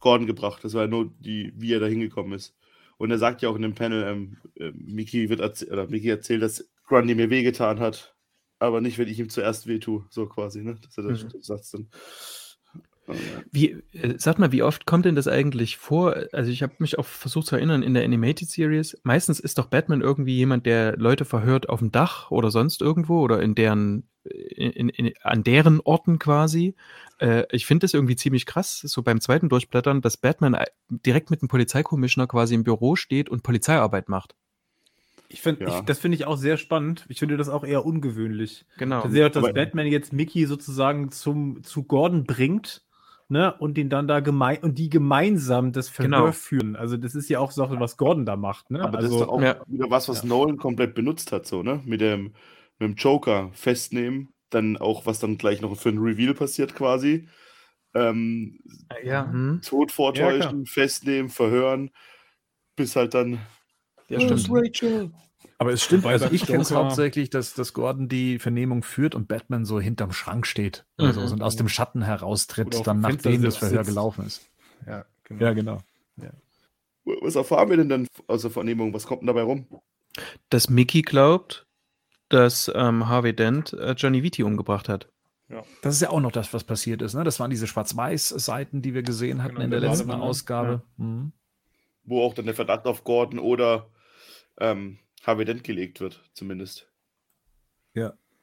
Gordon gebracht. Das war ja nur, die, wie er da hingekommen ist. Und er sagt ja auch in dem Panel, ähm, äh, Mickey, wird erzäh- oder Mickey erzählt, dass Grundy mir wehgetan hat, aber nicht, wenn ich ihm zuerst wehtue. So quasi, ne? Das ist ja der Mhm. Satz dann. Ja. Wie, äh, sag mal, wie oft kommt denn das eigentlich vor? Also ich habe mich auch versucht zu erinnern, in der Animated Series, meistens ist doch Batman irgendwie jemand, der Leute verhört auf dem Dach oder sonst irgendwo oder in deren, in, in, in, an deren Orten quasi. Äh, ich finde das irgendwie ziemlich krass, so beim zweiten Durchblättern, dass Batman äh, direkt mit dem Polizeikommissioner quasi im Büro steht und Polizeiarbeit macht. Ich find, Ja. das finde ich auch sehr spannend. Ich finde das auch eher ungewöhnlich. Genau. Ich sehe auch, dass Aber- Batman jetzt Mickey sozusagen zum, zu Gordon bringt, ne, und den dann da gemein und die gemeinsam das Verhör Genau. führen. Also das ist ja auch Sache, was Gordon da macht, ne? Aber also, das ist doch auch ja. wieder was, was Nolan komplett benutzt hat, so, ne? Mit dem, mit dem Joker festnehmen, dann auch, was dann gleich noch für ein Reveal passiert quasi. Ähm, ja, hm, Tod vortäuschen, festnehmen, verhören, bis halt dann. Ja, stimmt. Rachel. Aber es stimmt, Wobei also ich kenne es hauptsächlich, dass, dass Gordon die Vernehmung führt und Batman so hinterm Schrank steht Mhm. so, und aus dem Schatten heraustritt, dann nachdem das sitzt. Verhör gelaufen ist. Ja, genau. Ja, genau. Was erfahren wir denn dann aus der Vernehmung? Was kommt denn dabei rum? Dass Mickey glaubt, dass ähm, Harvey Dent äh, Johnny Vitti umgebracht hat. Das ist ja auch noch das, was passiert ist. Ne? Das waren diese Schwarz-Weiß-Seiten, die wir gesehen hatten Genau, in der der letzten Badewanne. Ausgabe. Mhm. Wo auch dann der Verdacht auf Gordon oder ähm, Harvey Dent gelegt wird, zumindest.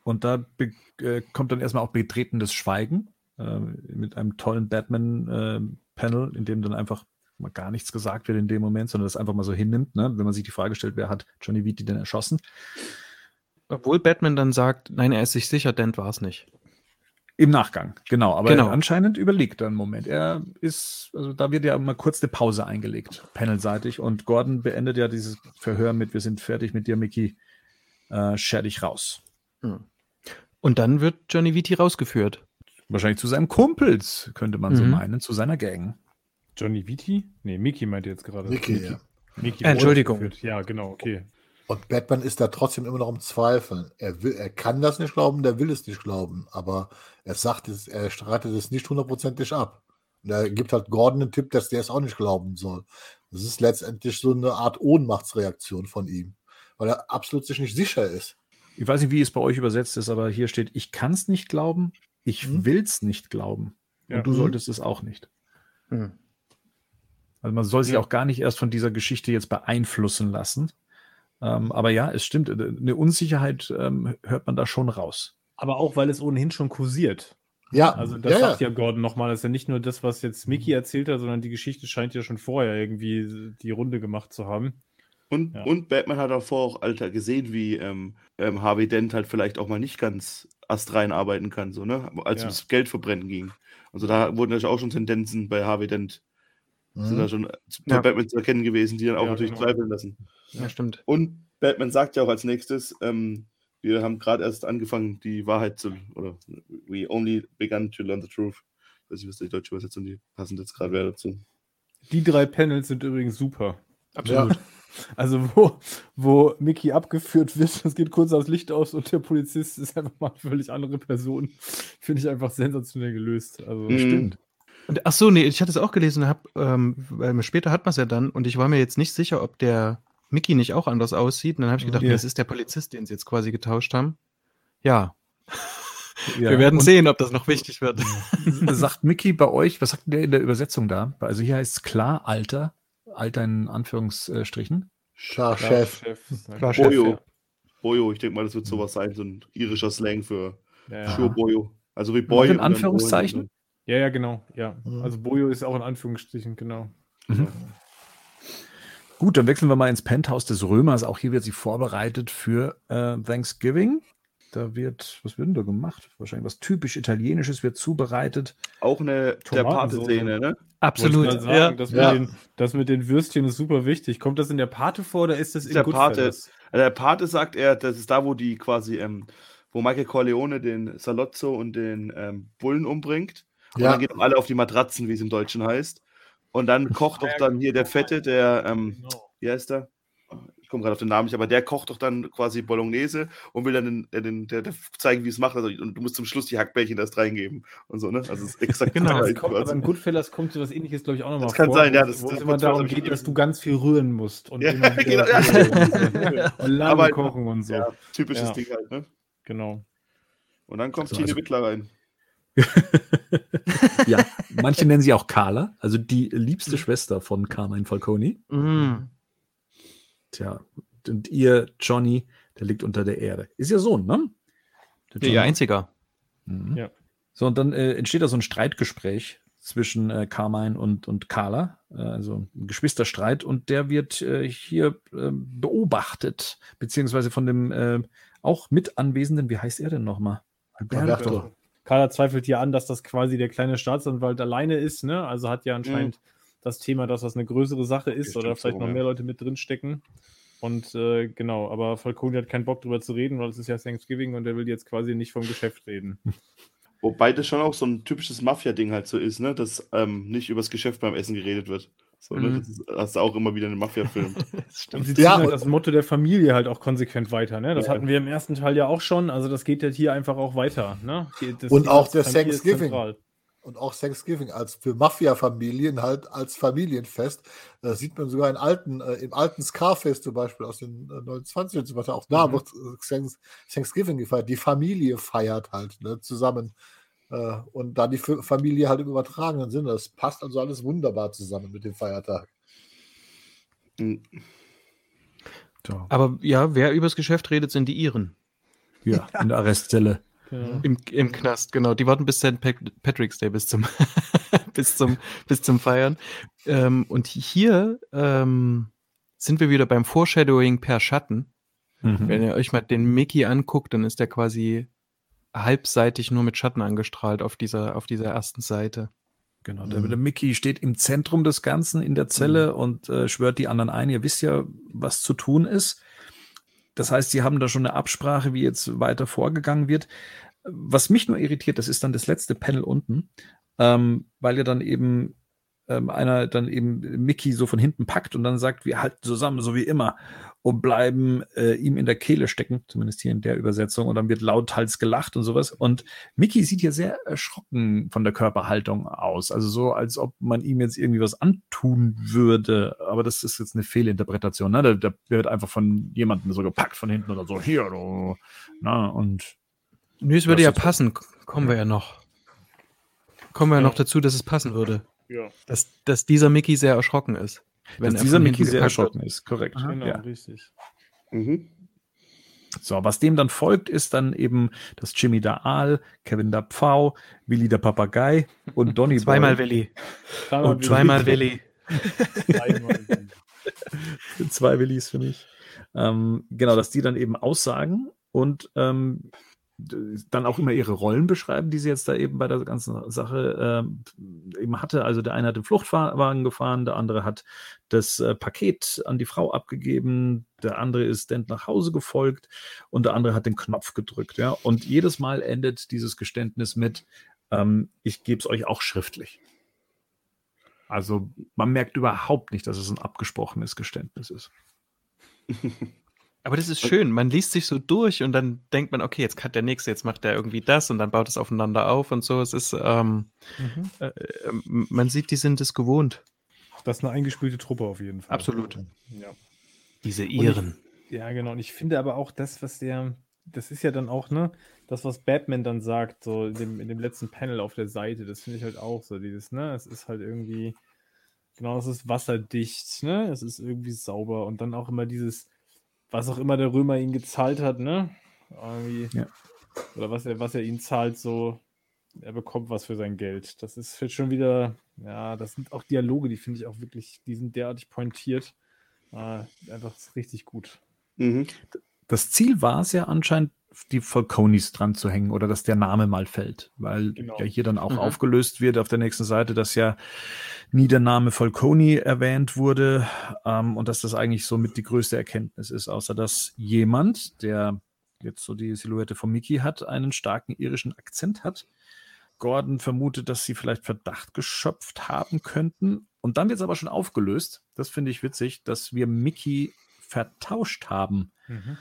Und da be- äh, kommt dann erstmal auch betretenes Schweigen äh, mit einem tollen Batman-Panel, in dem dann einfach mal gar nichts gesagt wird in dem Moment, sondern das einfach mal so hinnimmt, ne? wenn man sich die Frage stellt, wer hat Johnny Vitti denn erschossen? Obwohl Batman dann sagt, nein, er ist sich sicher, Dent war es nicht. Im Nachgang, genau. Aber Genau. anscheinend überlegt er einen Moment. Er ist, also da wird ja mal kurz eine Pause eingelegt, panelseitig. Und Gordon beendet ja dieses Verhör mit, wir sind fertig mit dir, Mickey. Äh, scher dich raus. Hm. Und dann wird Johnny Vitti rausgeführt. Wahrscheinlich zu seinem Kumpels, könnte man so Mhm. meinen, zu seiner Gang. Johnny Vitti? Nee, Mickey meinte jetzt gerade. Mickey, ja. Mickey Äh, Entschuldigung. Ja, genau, okay. Und Batman ist da trotzdem immer noch im Zweifeln. Er, will, er kann das nicht glauben, der will es nicht glauben, aber er sagt es, er streitet es nicht hundertprozentig ab. Und er gibt halt Gordon einen Tipp, dass der es auch nicht glauben soll. Das ist letztendlich so eine Art Ohnmachtsreaktion von ihm. weil er absolut sich nicht sicher ist. Ich weiß nicht, wie es bei euch übersetzt ist, aber hier steht, ich kann es nicht glauben, ich Mhm. will es nicht glauben. Ja. Und du Mhm. solltest es auch nicht. Hm. Also man soll sich Ja. auch gar nicht erst von dieser Geschichte jetzt beeinflussen lassen. Ähm, aber ja, es stimmt, äh, eine Unsicherheit ähm, hört man da schon raus. Aber auch, weil es ohnehin schon kursiert. Ja, Also das ja, sagt ja. ja Gordon nochmal, das ist ja nicht nur das, was jetzt Mickey erzählt hat, sondern die Geschichte scheint ja schon vorher irgendwie die Runde gemacht zu haben. Und, Ja. und Batman hat auch vorher auch, Alter, gesehen, wie ähm, ähm, Harvey Dent halt vielleicht auch mal nicht ganz astrein arbeiten kann, so, ne? Als Ja. es Geld verbrennen ging. Also da wurden natürlich auch schon Tendenzen bei Harvey Dent, sind da Mhm. schon bei Ja. Batman zu erkennen gewesen, die dann auch Ja, natürlich genau. zweifeln lassen. Ja, stimmt. Und Batman sagt ja auch als nächstes, ähm, wir haben gerade erst angefangen, die Wahrheit zu, oder we only begun to learn the truth. Ich weiß nicht, was die deutsche Übersetzung, die passend jetzt gerade wäre dazu. Die drei Panels sind übrigens super. Absolut. Also wo, wo Mickey abgeführt wird, es geht kurz das Licht aus und der Polizist ist einfach mal eine völlig andere Person. Finde ich einfach sensationell gelöst. Also Mhm. Stimmt. Und, ach so, nee, ich hatte es auch gelesen, hab, ähm, weil mir- später hat man es ja dann und ich war mir jetzt nicht sicher, ob der Mickey nicht auch anders aussieht. Und dann habe ich gedacht, Ja. nee, das ist der Polizist, den sie jetzt quasi getauscht haben. Ja, Ja. wir werden Und sehen, ob das noch wichtig wird. Sagt Mickey bei euch, was sagt der in der Übersetzung da? Also hier heißt es klar, Alter. Alter in Anführungsstrichen. Klar, Chef. Klar, Chef, Bojo. ja. Bojo, ich denke mal, das wird sowas sein, so ein irischer Slang für Ja, ja. Sure Bojo. Also wie Auch Boy. in Anführungszeichen? Ja, ja, genau. Ja. Mhm. Also Bojo ist auch in Anführungsstrichen, genau. Gut, dann wechseln wir mal ins Penthouse des Römers. Auch hier wird sie vorbereitet für äh, Thanksgiving. Da wird, was wird denn da gemacht? Wahrscheinlich was typisch Italienisches wird zubereitet. Auch eine. Pate-Szene, ne? Absolut. Mal Ja. sagen, das, Ja. mit den, das mit den Würstchen ist super wichtig. Kommt das in der Pate vor oder ist das in Der Pate. Goodfellas? Der Pate sagt er, das ist da, wo die quasi, ähm, wo Michael Corleone den Salozzo und den ähm, Bullen umbringt. Und Ja. dann geht auch alle auf die Matratzen, wie es im Deutschen heißt. Und dann kocht doch dann hier der Fette, der, ähm, Genau. wie heißt der? Ich komme gerade auf den Namen nicht, aber der kocht doch dann quasi Bolognese und will dann den, der, den, der, der zeigen, wie es macht. Also, und du musst zum Schluss die Hackbällchen erst reingeben und so, ne? Also es ist exakt Genau. das kommt, aber in Goodfellas kommt so was ähnliches, glaube ich, auch nochmal Das kann vor. sein, ja, das- wo das es immer darum geht, dass du ganz viel rühren musst. Und Ja, immer genau, ja. Und lange Aber- kochen und so. Ja, typisches Ja. Ding halt, ne? Genau. Und dann kommt Also- Tine also- Wittler rein. Ja, manche nennen sie auch Carla, also die liebste Schwester von Carmine Falcone. Mm. Tja, und ihr Johnny, der liegt unter der Erde. Ist ihr Sohn, ne? Der Ja, ihr einziger. Mhm. Ja. So, und dann äh, entsteht da so ein Streitgespräch zwischen äh, Carmine und, und Carla, äh, also ein Geschwisterstreit, und der wird äh, hier äh, beobachtet, beziehungsweise von dem äh, auch mit Anwesenden, wie heißt er denn nochmal? Alberto. Carla zweifelt ja an, dass das quasi der kleine Staatsanwalt alleine ist, ne? Also hat ja anscheinend das Thema, dass das eine größere Sache ist Bestimmt oder vielleicht so, noch ja. mehr Leute mit drin stecken. Und äh, genau, aber Falcone hat keinen Bock drüber zu reden, weil es ist ja Thanksgiving und er will jetzt quasi nicht vom Geschäft reden. Wobei das schon auch so ein typisches Mafia-Ding halt so ist, ne? Dass ähm, nicht übers Geschäft beim Essen geredet wird. So, ne? Mhm. Das ist, hast du auch immer wieder in den Mafia-Filmen. Und sie ziehen Ja, halt das Motto der Familie halt auch konsequent weiter, ne? Das Ja. hatten wir im ersten Teil ja auch schon, also das geht halt hier einfach auch weiter, ne? Das- Und auch der Familie Thanksgiving. zentral. Und auch Thanksgiving als für Mafia-Familien halt als Familienfest. Das sieht man sogar in alten, äh, im alten Scarface zum Beispiel aus den äh, 29 und so weiter. Auch da Mhm. wird Thanks- Thanksgiving gefeiert. Die Familie feiert halt ne, zusammen. Äh, und da die Familie halt im übertragenen Sinne. Das passt also alles wunderbar zusammen mit dem Feiertag. Mhm. So. Aber ja, wer übers Geschäft redet, sind die Iren. Ja, in der Arrestzelle. Genau. Im, Im Knast, genau. Die warten bis St. Pat Patrick's Day, bis zum, bis zum, bis zum Feiern. Ähm, und hier ähm, sind wir wieder beim Foreshadowing per Schatten. Mhm. Wenn ihr euch mal den Mickey anguckt, dann ist der quasi halbseitig nur mit Schatten angestrahlt auf dieser, auf dieser ersten Seite. Genau, der, Mhm. der Mickey steht im Zentrum des Ganzen in der Zelle und äh, schwört die anderen ein. Ihr wisst ja, was zu tun ist. Das heißt, sie haben da schon eine Absprache, wie jetzt weiter vorgegangen wird. Was mich nur irritiert, das ist dann das letzte Panel unten, ähm, weil ja dann eben ähm, einer dann eben Mickey so von hinten packt und dann sagt, wir halten zusammen, so wie immer, und bleiben äh, ihm in der Kehle stecken, zumindest hier in der Übersetzung, und dann wird lauthals gelacht und sowas. Und Mickey sieht hier sehr erschrocken von der Körperhaltung aus, also so, als ob man ihm jetzt irgendwie was antun würde. Aber das ist jetzt eine Fehlinterpretation, ne? Da, da wird einfach von jemandem so gepackt von hinten oder so, hier, du, na, und. Nö, es würde ja passen, kommen wir ja noch. Kommen wir ja noch dazu, dass es passen würde. Ja. Dass, dass dieser Mickey sehr erschrocken ist. Wenn er dieser Mickey sehr erschrocken wird. ist, korrekt. Genau, Ja. richtig. Mhm. So, was dem dann folgt, ist dann eben das Jimmy der Aal, Kevin der Pfau, Willi der Papagei und Donny Zweimal Boy. Willi. Zweimal Und Willi. Zweimal Willi. Zwei Willis für mich. Ähm, genau, dass die dann eben aussagen und ähm, dann auch immer ihre Rollen beschreiben, die sie jetzt da eben bei der ganzen Sache ähm, eben hatte. Also der eine hat den Fluchtwagen gefahren, der andere hat das äh, Paket an die Frau abgegeben, der andere ist Dent nach Hause gefolgt und der andere hat den Knopf gedrückt. Ja? Und jedes Mal endet dieses Geständnis mit, ähm, ich gebe es euch auch schriftlich. Also man merkt überhaupt nicht, dass es ein abgesprochenes Geständnis ist. Aber das ist schön. Man liest sich so durch und dann denkt man, okay, jetzt hat der nächste, jetzt macht der irgendwie das und dann baut es aufeinander auf und so. Es ist, ähm, Mhm. äh, äh, man sieht, die sind es gewohnt. Das ist eine eingespielte Truppe auf jeden Fall. Absolut. Ja. Diese ich- Iren. Ja, genau. Und ich finde aber auch das, was der, das ist ja dann auch, ne, das, was Batman dann sagt, so in dem, in dem letzten Panel auf der Seite, das finde ich halt auch so, dieses, ne, es ist halt irgendwie, genau, es ist wasserdicht, ne, es ist irgendwie sauber und dann auch immer dieses, was auch immer der Römer ihn gezahlt hat, ne, irgendwie, Ja. oder was er, was er ihn zahlt, so, er bekommt was für sein Geld. Das ist jetzt schon wieder, ja, das sind auch Dialoge, die finde ich auch wirklich, die sind derartig pointiert. Äh, einfach richtig gut. Mhm. Das Ziel war es ja anscheinend, die Falconis dran zu hängen oder dass der Name mal fällt, weil Genau. ja hier dann auch Mhm. aufgelöst wird auf der nächsten Seite, dass ja nie der Name Falconi erwähnt wurde ähm, und dass das eigentlich somit die größte Erkenntnis ist, außer dass jemand, der jetzt so die Silhouette von Mickey hat, einen starken irischen Akzent hat. Gordon vermutet, dass sie vielleicht Verdacht geschöpft haben könnten. Und dann wird es aber schon aufgelöst. Das finde ich witzig, dass wir Mickey vertauscht haben. Ähm,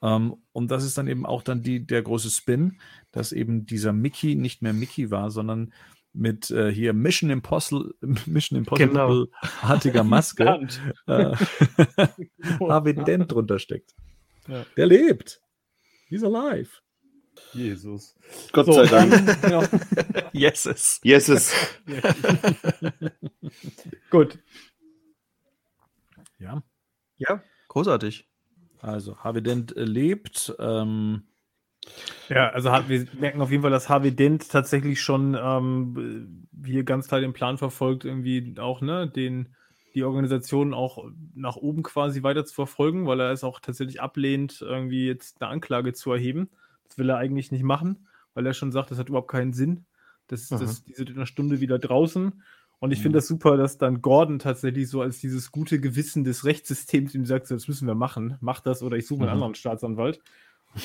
und das ist dann eben auch dann die, der große Spin, dass eben dieser Mickey nicht mehr Mickey war, sondern mit äh, hier Mission Impossible, Mission Impossible Genau. artiger Maske äh, Harvey Dent drunter steckt. Ja. Der lebt. He's alive. Jesus. Gott So, sei Dank. dann, ja. Yeses. Yeses. Gut. Ja. Ja, großartig. Also Harvey Dent äh, lebt. Ähm, Ja, also wir merken auf jeden Fall, dass Harvey Dent tatsächlich schon ähm, hier ganz klar den Plan verfolgt, irgendwie auch, ne, den, die Organisation auch nach oben quasi weiter zu verfolgen, weil er es auch tatsächlich ablehnt, irgendwie jetzt eine Anklage zu erheben. Das will er eigentlich nicht machen, weil er schon sagt, das hat überhaupt keinen Sinn. Das, Mhm. das, die sind in einer Stunde wieder draußen. Und ich finde das super, dass dann Gordon tatsächlich so als dieses gute Gewissen des Rechtssystems ihm sagt, so, das müssen wir machen, mach das oder ich suche einen Mhm. anderen Staatsanwalt.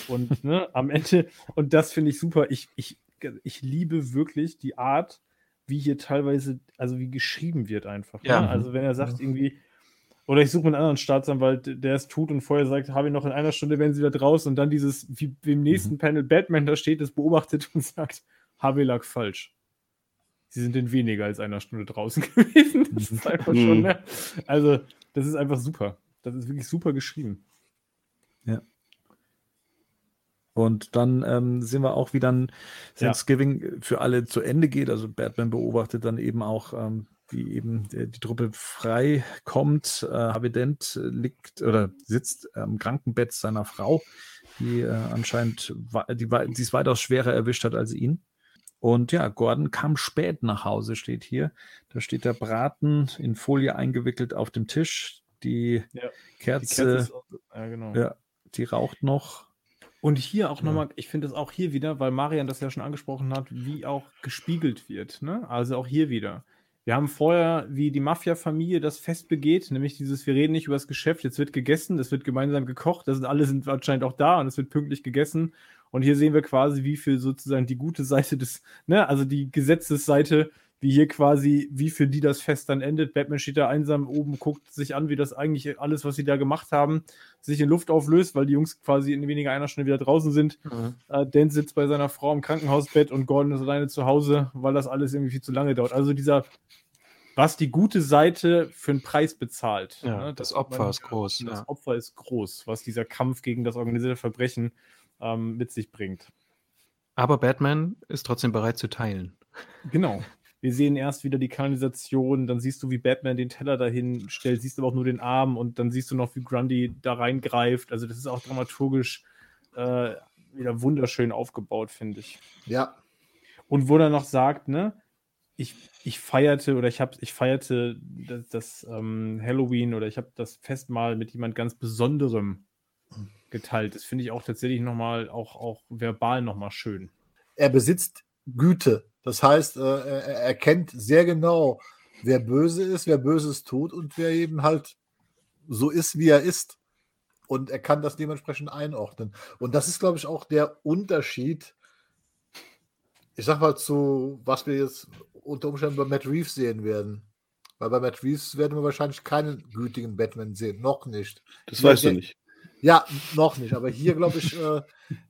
Und ne, am Ende, und das finde ich super, ich, ich, ich liebe wirklich die Art, wie hier teilweise, also wie geschrieben wird einfach. Ja. Ne? Also wenn er sagt irgendwie, oder ich suche einen anderen Staatsanwalt, der es tut und vorher sagt, habe ich noch in einer Stunde, werden sie wieder draußen und dann dieses, wie, wie im nächsten Panel Batman da steht, das beobachtet und sagt, Harvey lag falsch. Sie sind in weniger als einer Stunde draußen gewesen. Das ist einfach schon, Mhm. ne? Also, das ist einfach super. Das ist wirklich super geschrieben. Und dann ähm, sehen wir auch, wie dann Ja. Thanksgiving für alle zu Ende geht. Also Batman beobachtet dann eben auch, ähm, wie eben der, die Truppe frei kommt. Äh, Harvey Dent liegt oder sitzt am Krankenbett seiner Frau, die äh, anscheinend die, die es weitaus schwerer erwischt hat als ihn. Und ja, Gordon kam spät nach Hause, steht hier. Da steht der Braten in Folie eingewickelt auf dem Tisch. Die Ja, Kerze, ist, ja, genau. ja, die raucht noch. Und hier auch nochmal, ich finde es auch hier wieder, weil Marian das ja schon angesprochen hat, wie auch gespiegelt wird. Ne? Also auch hier wieder. Wir haben vorher, wie die Mafia-Familie das Fest begeht, nämlich dieses, wir reden nicht über das Geschäft, jetzt wird gegessen, es wird gemeinsam gekocht, das sind alle sind anscheinend auch da und es wird pünktlich gegessen. Und hier sehen wir quasi, wie viel sozusagen die gute Seite des, ne, also die Gesetzesseite wie hier quasi, wie für die das Fest dann endet. Batman steht da einsam oben, guckt sich an, wie das eigentlich alles, was sie da gemacht haben, sich in Luft auflöst, weil die Jungs quasi in weniger einer Stunde wieder draußen sind. Mhm. Äh, Dan sitzt bei seiner Frau im Krankenhausbett und Gordon ist alleine zu Hause, weil das alles irgendwie viel zu lange dauert. Also dieser was die gute Seite für einen Preis bezahlt. Ja, ne? das, das Opfer ist groß. Das ja. Opfer ist groß, was dieser Kampf gegen das organisierte Verbrechen ähm, mit sich bringt. Aber Batman ist trotzdem bereit zu teilen. Genau. Wir sehen erst wieder die Kanalisation, dann siehst du, wie Batman den Teller dahin stellt, siehst aber auch nur den Arm und dann siehst du noch, wie Grundy da reingreift. Also das ist auch dramaturgisch äh, wieder wunderschön aufgebaut, finde ich. Ja. Und wo er noch sagt, ne, ich, ich feierte oder ich habe ich feierte das, das ähm, Halloween oder ich habe das Festmahl mit jemand ganz Besonderem geteilt. Das finde ich auch tatsächlich nochmal, auch, auch verbal nochmal schön. Er besitzt Güte. Das heißt, äh, er, er kennt sehr genau, wer böse ist, wer Böses tut und wer eben halt so ist, wie er ist. Und er kann das dementsprechend einordnen. Und das ist, glaube ich, auch der Unterschied, ich sag mal, zu was wir jetzt unter Umständen bei Matt Reeves sehen werden. Weil bei Matt Reeves werden wir wahrscheinlich keinen gütigen Batman sehen. Noch nicht. Das weißt du nicht. Ja, noch nicht. Aber hier, glaube ich, äh,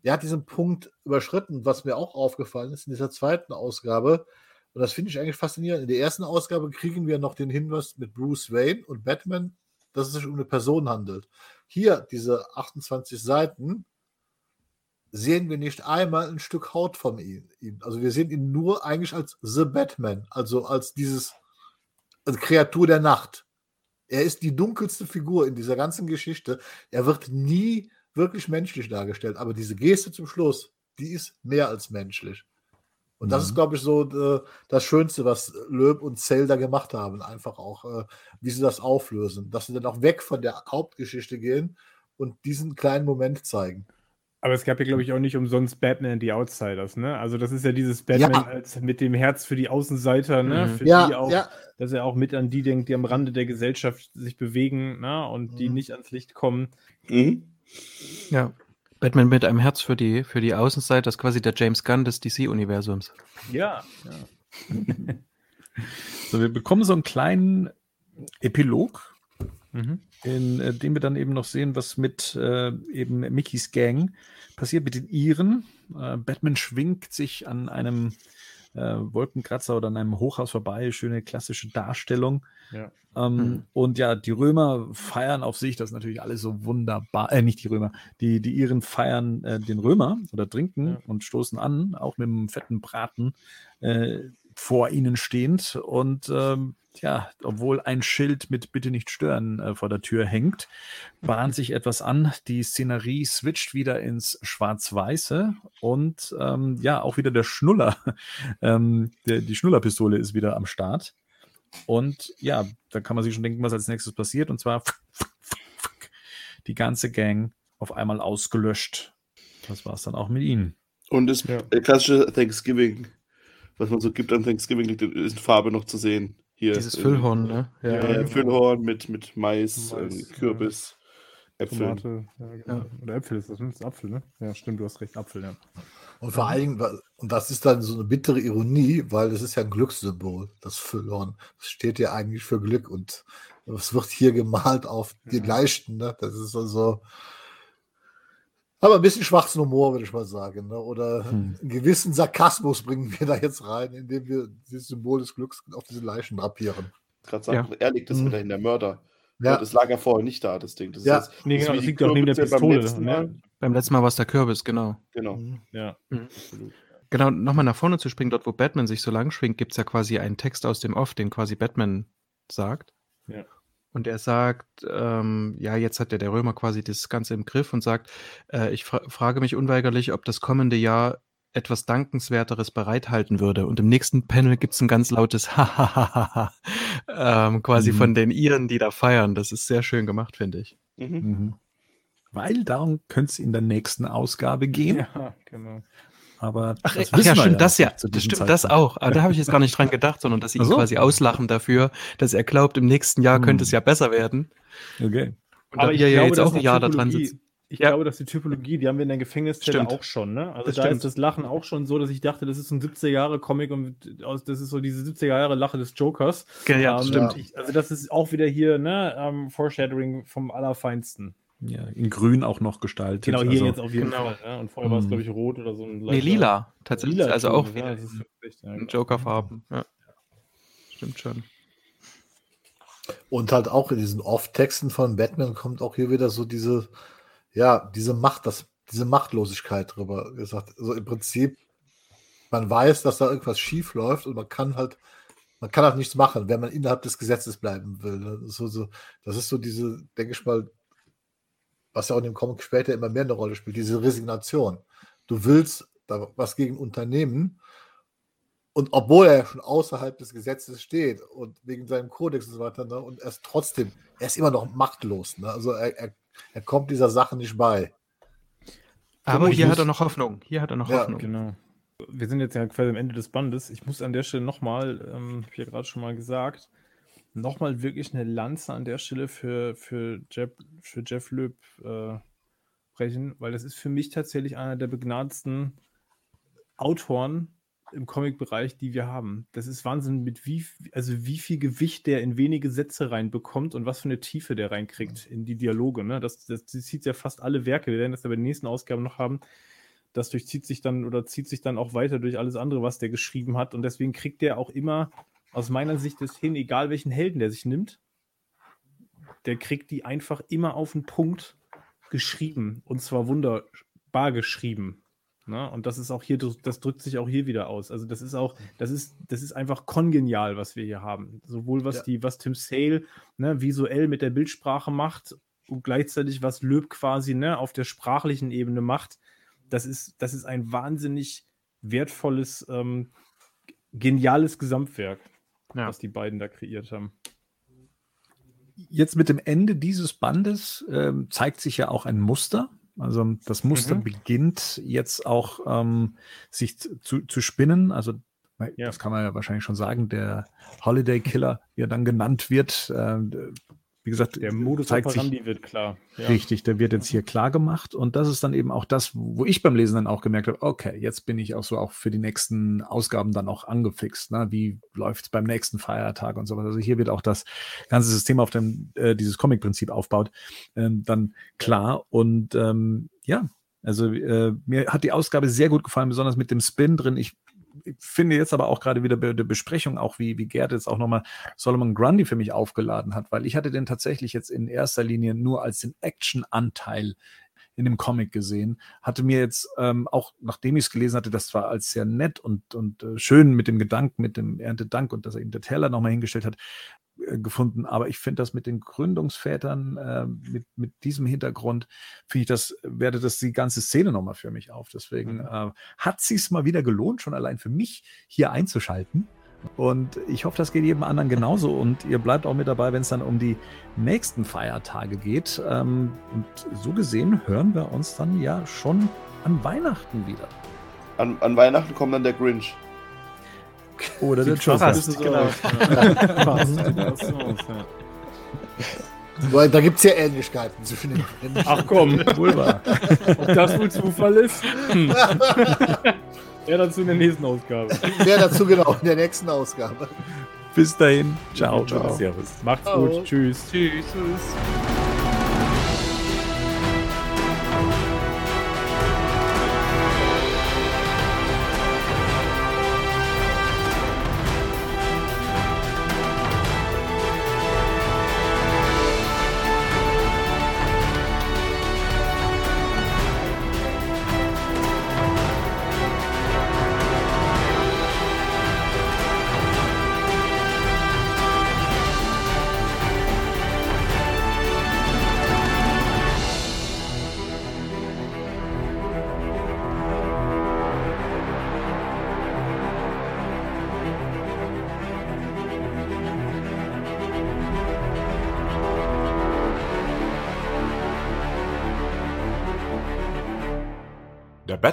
er hat diesen Punkt überschritten, was mir auch aufgefallen ist in dieser zweiten Ausgabe. Und das finde ich eigentlich faszinierend. In der ersten Ausgabe kriegen wir noch den Hinweis mit Bruce Wayne und Batman, dass es sich um eine Person handelt. Hier, diese 28 Seiten, sehen wir nicht einmal ein Stück Haut von ihm. Also wir sehen ihn nur eigentlich als The Batman, also als dieses als Kreatur der Nacht. Er ist die dunkelste Figur in dieser ganzen Geschichte. Er wird nie wirklich menschlich dargestellt, aber diese Geste zum Schluss, die ist mehr als menschlich. Und mhm. das ist, mhm. glaube ich, so äh, das Schönste, was Löb und Zelda gemacht haben. Einfach auch, äh, wie sie das auflösen. Dass sie dann auch weg von der Hauptgeschichte gehen und diesen kleinen Moment zeigen. Aber es gab ja, glaube ich, auch nicht umsonst Batman and the Outsiders, ne? Also das ist ja dieses Batman ja. als mit dem Herz für die Außenseiter, ne? Mhm. Für ja, die auch, ja. dass er auch mit an die denkt, die am Rande der Gesellschaft sich bewegen, ne? Und mhm. die nicht ans Licht kommen. Mhm. Ja. Batman mit einem Herz für die, für die Außenseiter, das ist quasi der James Gunn des DC-Universums. Ja, ja. so, wir bekommen so einen kleinen Epilog Mhm. In äh, dem wir dann eben noch sehen, was mit äh, eben Mickeys Gang passiert mit den Iren. Äh, Batman schwingt sich an einem äh, Wolkenkratzer oder an einem Hochhaus vorbei. Schöne klassische Darstellung. Ja. Ähm, mhm. Und ja, die Römer feiern auf sich, das ist natürlich alles so wunderbar. Äh, nicht die Römer, die, die Iren feiern äh, den Römer oder trinken ja. und stoßen an, auch mit einem fetten Braten äh, vor ihnen stehend. Und ähm, ja, obwohl ein Schild mit Bitte nicht stören äh, vor der Tür hängt, bahnt sich etwas an. Die Szenerie switcht wieder ins Schwarz-Weiße und ähm, ja, auch wieder der Schnuller. Ähm, der, die Schnullerpistole ist wieder am Start. Und ja, da kann man sich schon denken, was als nächstes passiert. Und zwar die ganze Gang auf einmal ausgelöscht. Das war es dann auch mit ihnen. Und das ja. klassische Thanksgiving, was man so gibt an Thanksgiving, ist in Farbe noch zu sehen. Hier, Dieses Füllhorn, ne? Ja, ja, ja Füllhorn mit, mit Mais, Mais Kürbis, ja. Äpfel. Tomate, genau. Oder Äpfel ist das, ne? Das ist Apfel, ne? Ja, stimmt, du hast recht, Apfel, ja. Und vor allen Dingen, und das ist dann so eine bittere Ironie, weil das ist ja ein Glückssymbol, das Füllhorn. Das steht ja eigentlich für Glück und es wird hier gemalt auf den Leisten, ne? Das ist also, aber ein bisschen schwarzen Humor, würde ich mal sagen. Ne? Oder hm. einen gewissen Sarkasmus bringen wir da jetzt rein, indem wir dieses Symbol des Glücks auf diese Leichen drapieren. Gerade sagen, ja. er liegt das hm. wieder in der Mörder. Ja. Das lag ja vorher nicht da, das Ding. Das ja, ist, nee, genau, das liegt doch neben der Pistole. Beim ne? beim letzten Mal war es der Kürbis, genau. Genau. Mhm. Ja, mhm. absolut. Genau, nochmal nach vorne zu springen, dort wo Batman sich so lang schwingt, gibt es ja quasi einen Text aus dem Off, den quasi Batman sagt. Ja. Und er sagt, ähm, ja, jetzt hat ja der Römer quasi das Ganze im Griff und sagt, äh, ich fra frage mich unweigerlich, ob das kommende Jahr etwas Dankenswerteres bereithalten würde. Und im nächsten Panel gibt es ein ganz lautes Hahaha, ähm, quasi mhm. von den Iren, die da feiern. Das ist sehr schön gemacht, finde ich. Mhm. Mhm. Weil darum könnte es in der nächsten Ausgabe gehen. Ja, genau. Aber ach, ach ja, stimmt, ja das ja. Das stimmt, Zeitpunkt. das auch. Aber da habe ich jetzt gar nicht dran gedacht, sondern dass sie ihn so. quasi auslachen dafür, dass er glaubt, im nächsten Jahr hm. könnte es ja besser werden. Okay. Und Aber ich glaube, jetzt auch ein Jahr da dran sitzt. ich ja. glaube, dass die Typologie, die haben wir in der Gefängniszelle auch schon, ne? Also das da stimmt. ist das Lachen auch schon so, dass ich dachte, das ist ein 70er-Jahre-Comic und das ist so diese 70er-Jahre-Lache des Jokers. Ja, ähm, stimmt. Ich, also das ist auch wieder hier, ne, um, ähm, Foreshadowing vom Allerfeinsten. Ja, in grün auch noch gestaltet. Genau, hier also, jetzt auf jeden genau. Fall. Ja? Und vorher war es, mhm. glaube ich, rot oder so ein Nee, lila. Tatsächlich. Lila also auch ja, ja, Joker-Farben. Ja. Stimmt schon. Und halt auch in diesen Off-Texten von Batman kommt auch hier wieder so diese, ja, diese Macht, das, diese Machtlosigkeit drüber gesagt. Also im Prinzip, man weiß, dass da irgendwas schief läuft und man kann halt, man kann halt nichts machen, wenn man innerhalb des Gesetzes bleiben will. Das ist so, so, das ist so diese, denke ich mal, was ja auch in dem Comic später immer mehr eine Rolle spielt, diese Resignation. Du willst da was gegen Unternehmen und obwohl er schon außerhalb des Gesetzes steht und wegen seinem Kodex und so weiter, ne, und er ist trotzdem, er ist immer noch machtlos. Ne? Also er, er, er kommt dieser Sache nicht bei. Aber hier hat er noch Hoffnung. Hier hat er noch ja, Hoffnung. Genau. Wir sind jetzt ja quasi am Ende des Bandes. Ich muss an der Stelle nochmal, ähm, habe ich ja gerade schon mal gesagt, nochmal wirklich eine Lanze an der Stelle für, für, Jeff, für Jeff Löb äh, brechen, weil das ist für mich tatsächlich einer der begnadetsten Autoren im Comic-Bereich, die wir haben. Das ist Wahnsinn, mit wie, also wie viel Gewicht der in wenige Sätze reinbekommt und was für eine Tiefe der reinkriegt in die Dialoge. Ne? Das, das, das zieht ja fast alle Werke. Wir werden das ja bei den nächsten Ausgaben noch haben. Das durchzieht sich dann oder zieht sich dann auch weiter durch alles andere, was der geschrieben hat. Und deswegen kriegt der auch immer aus meiner Sicht das hin, egal welchen Helden der sich nimmt, der kriegt die einfach immer auf den Punkt geschrieben. Und zwar wunderbar geschrieben. Ne? Und das ist auch hier, das drückt sich auch hier wieder aus. Also das ist auch, das ist, das ist einfach kongenial, was wir hier haben. Sowohl was ja. die, was Tim Sale ne, visuell mit der Bildsprache macht und gleichzeitig was Löb quasi ne, auf der sprachlichen Ebene macht. Das ist, das ist ein wahnsinnig wertvolles, ähm, geniales Gesamtwerk ja. was die beiden da kreiert haben. Jetzt mit dem Ende dieses Bandes ähm, zeigt sich ja auch ein Muster. Also das Muster mhm. beginnt jetzt auch ähm, sich zu, zu spinnen. Also ja. das kann man ja wahrscheinlich schon sagen, der Holiday Killer, wie er dann genannt wird, äh, wie gesagt, der Modus zeigt sich, wird klar. Ja. Richtig, der wird jetzt hier klar gemacht. Und das ist dann eben auch das, wo ich beim Lesen dann auch gemerkt habe, okay, jetzt bin ich auch so auch für die nächsten Ausgaben dann auch angefixt. Ne? Wie läuft es beim nächsten Feiertag und sowas. Also hier wird auch das ganze System, auf dem äh, dieses Comic-Prinzip aufbaut, ähm, dann klar. Und ähm, ja, also äh, mir hat die Ausgabe sehr gut gefallen, besonders mit dem Spin drin. Ich finde jetzt aber auch gerade wieder bei der Besprechung, auch wie, wie Gerd jetzt auch nochmal Solomon Grundy für mich aufgeladen hat, weil ich hatte den tatsächlich jetzt in erster Linie nur als den Action-Anteil in dem Comic gesehen. Hatte mir jetzt ähm, auch, nachdem ich es gelesen hatte, das war als sehr nett und, und äh, schön mit dem Gedanken, mit dem Erntedank und dass er ihm der Teller nochmal hingestellt hat, gefunden. Aber ich finde das mit den Gründungsvätern, äh, mit, mit diesem Hintergrund, finde ich das, wertet das die ganze Szene nochmal für mich auf. Deswegen mhm. äh, hat sich mal wieder gelohnt, schon allein für mich hier einzuschalten. Und ich hoffe, das geht jedem anderen genauso. Und ihr bleibt auch mit dabei, wenn es dann um die nächsten Feiertage geht. Ähm, und so gesehen hören wir uns dann ja schon an Weihnachten wieder. An, an Weihnachten kommt dann der Grinch. Oder der Joker. Genau. Weil da gibt es ja Ähnlichkeiten zwischen den Ach komm, wohl wahr. Ob das wohl Zufall ist? Hm. Mehr dazu in der nächsten Ausgabe. Mehr dazu genau in der nächsten Ausgabe. Bis dahin. Ciao. Ciao. Servus. Macht's Ciao. gut. Tschüss. Tschüss. Tschüss.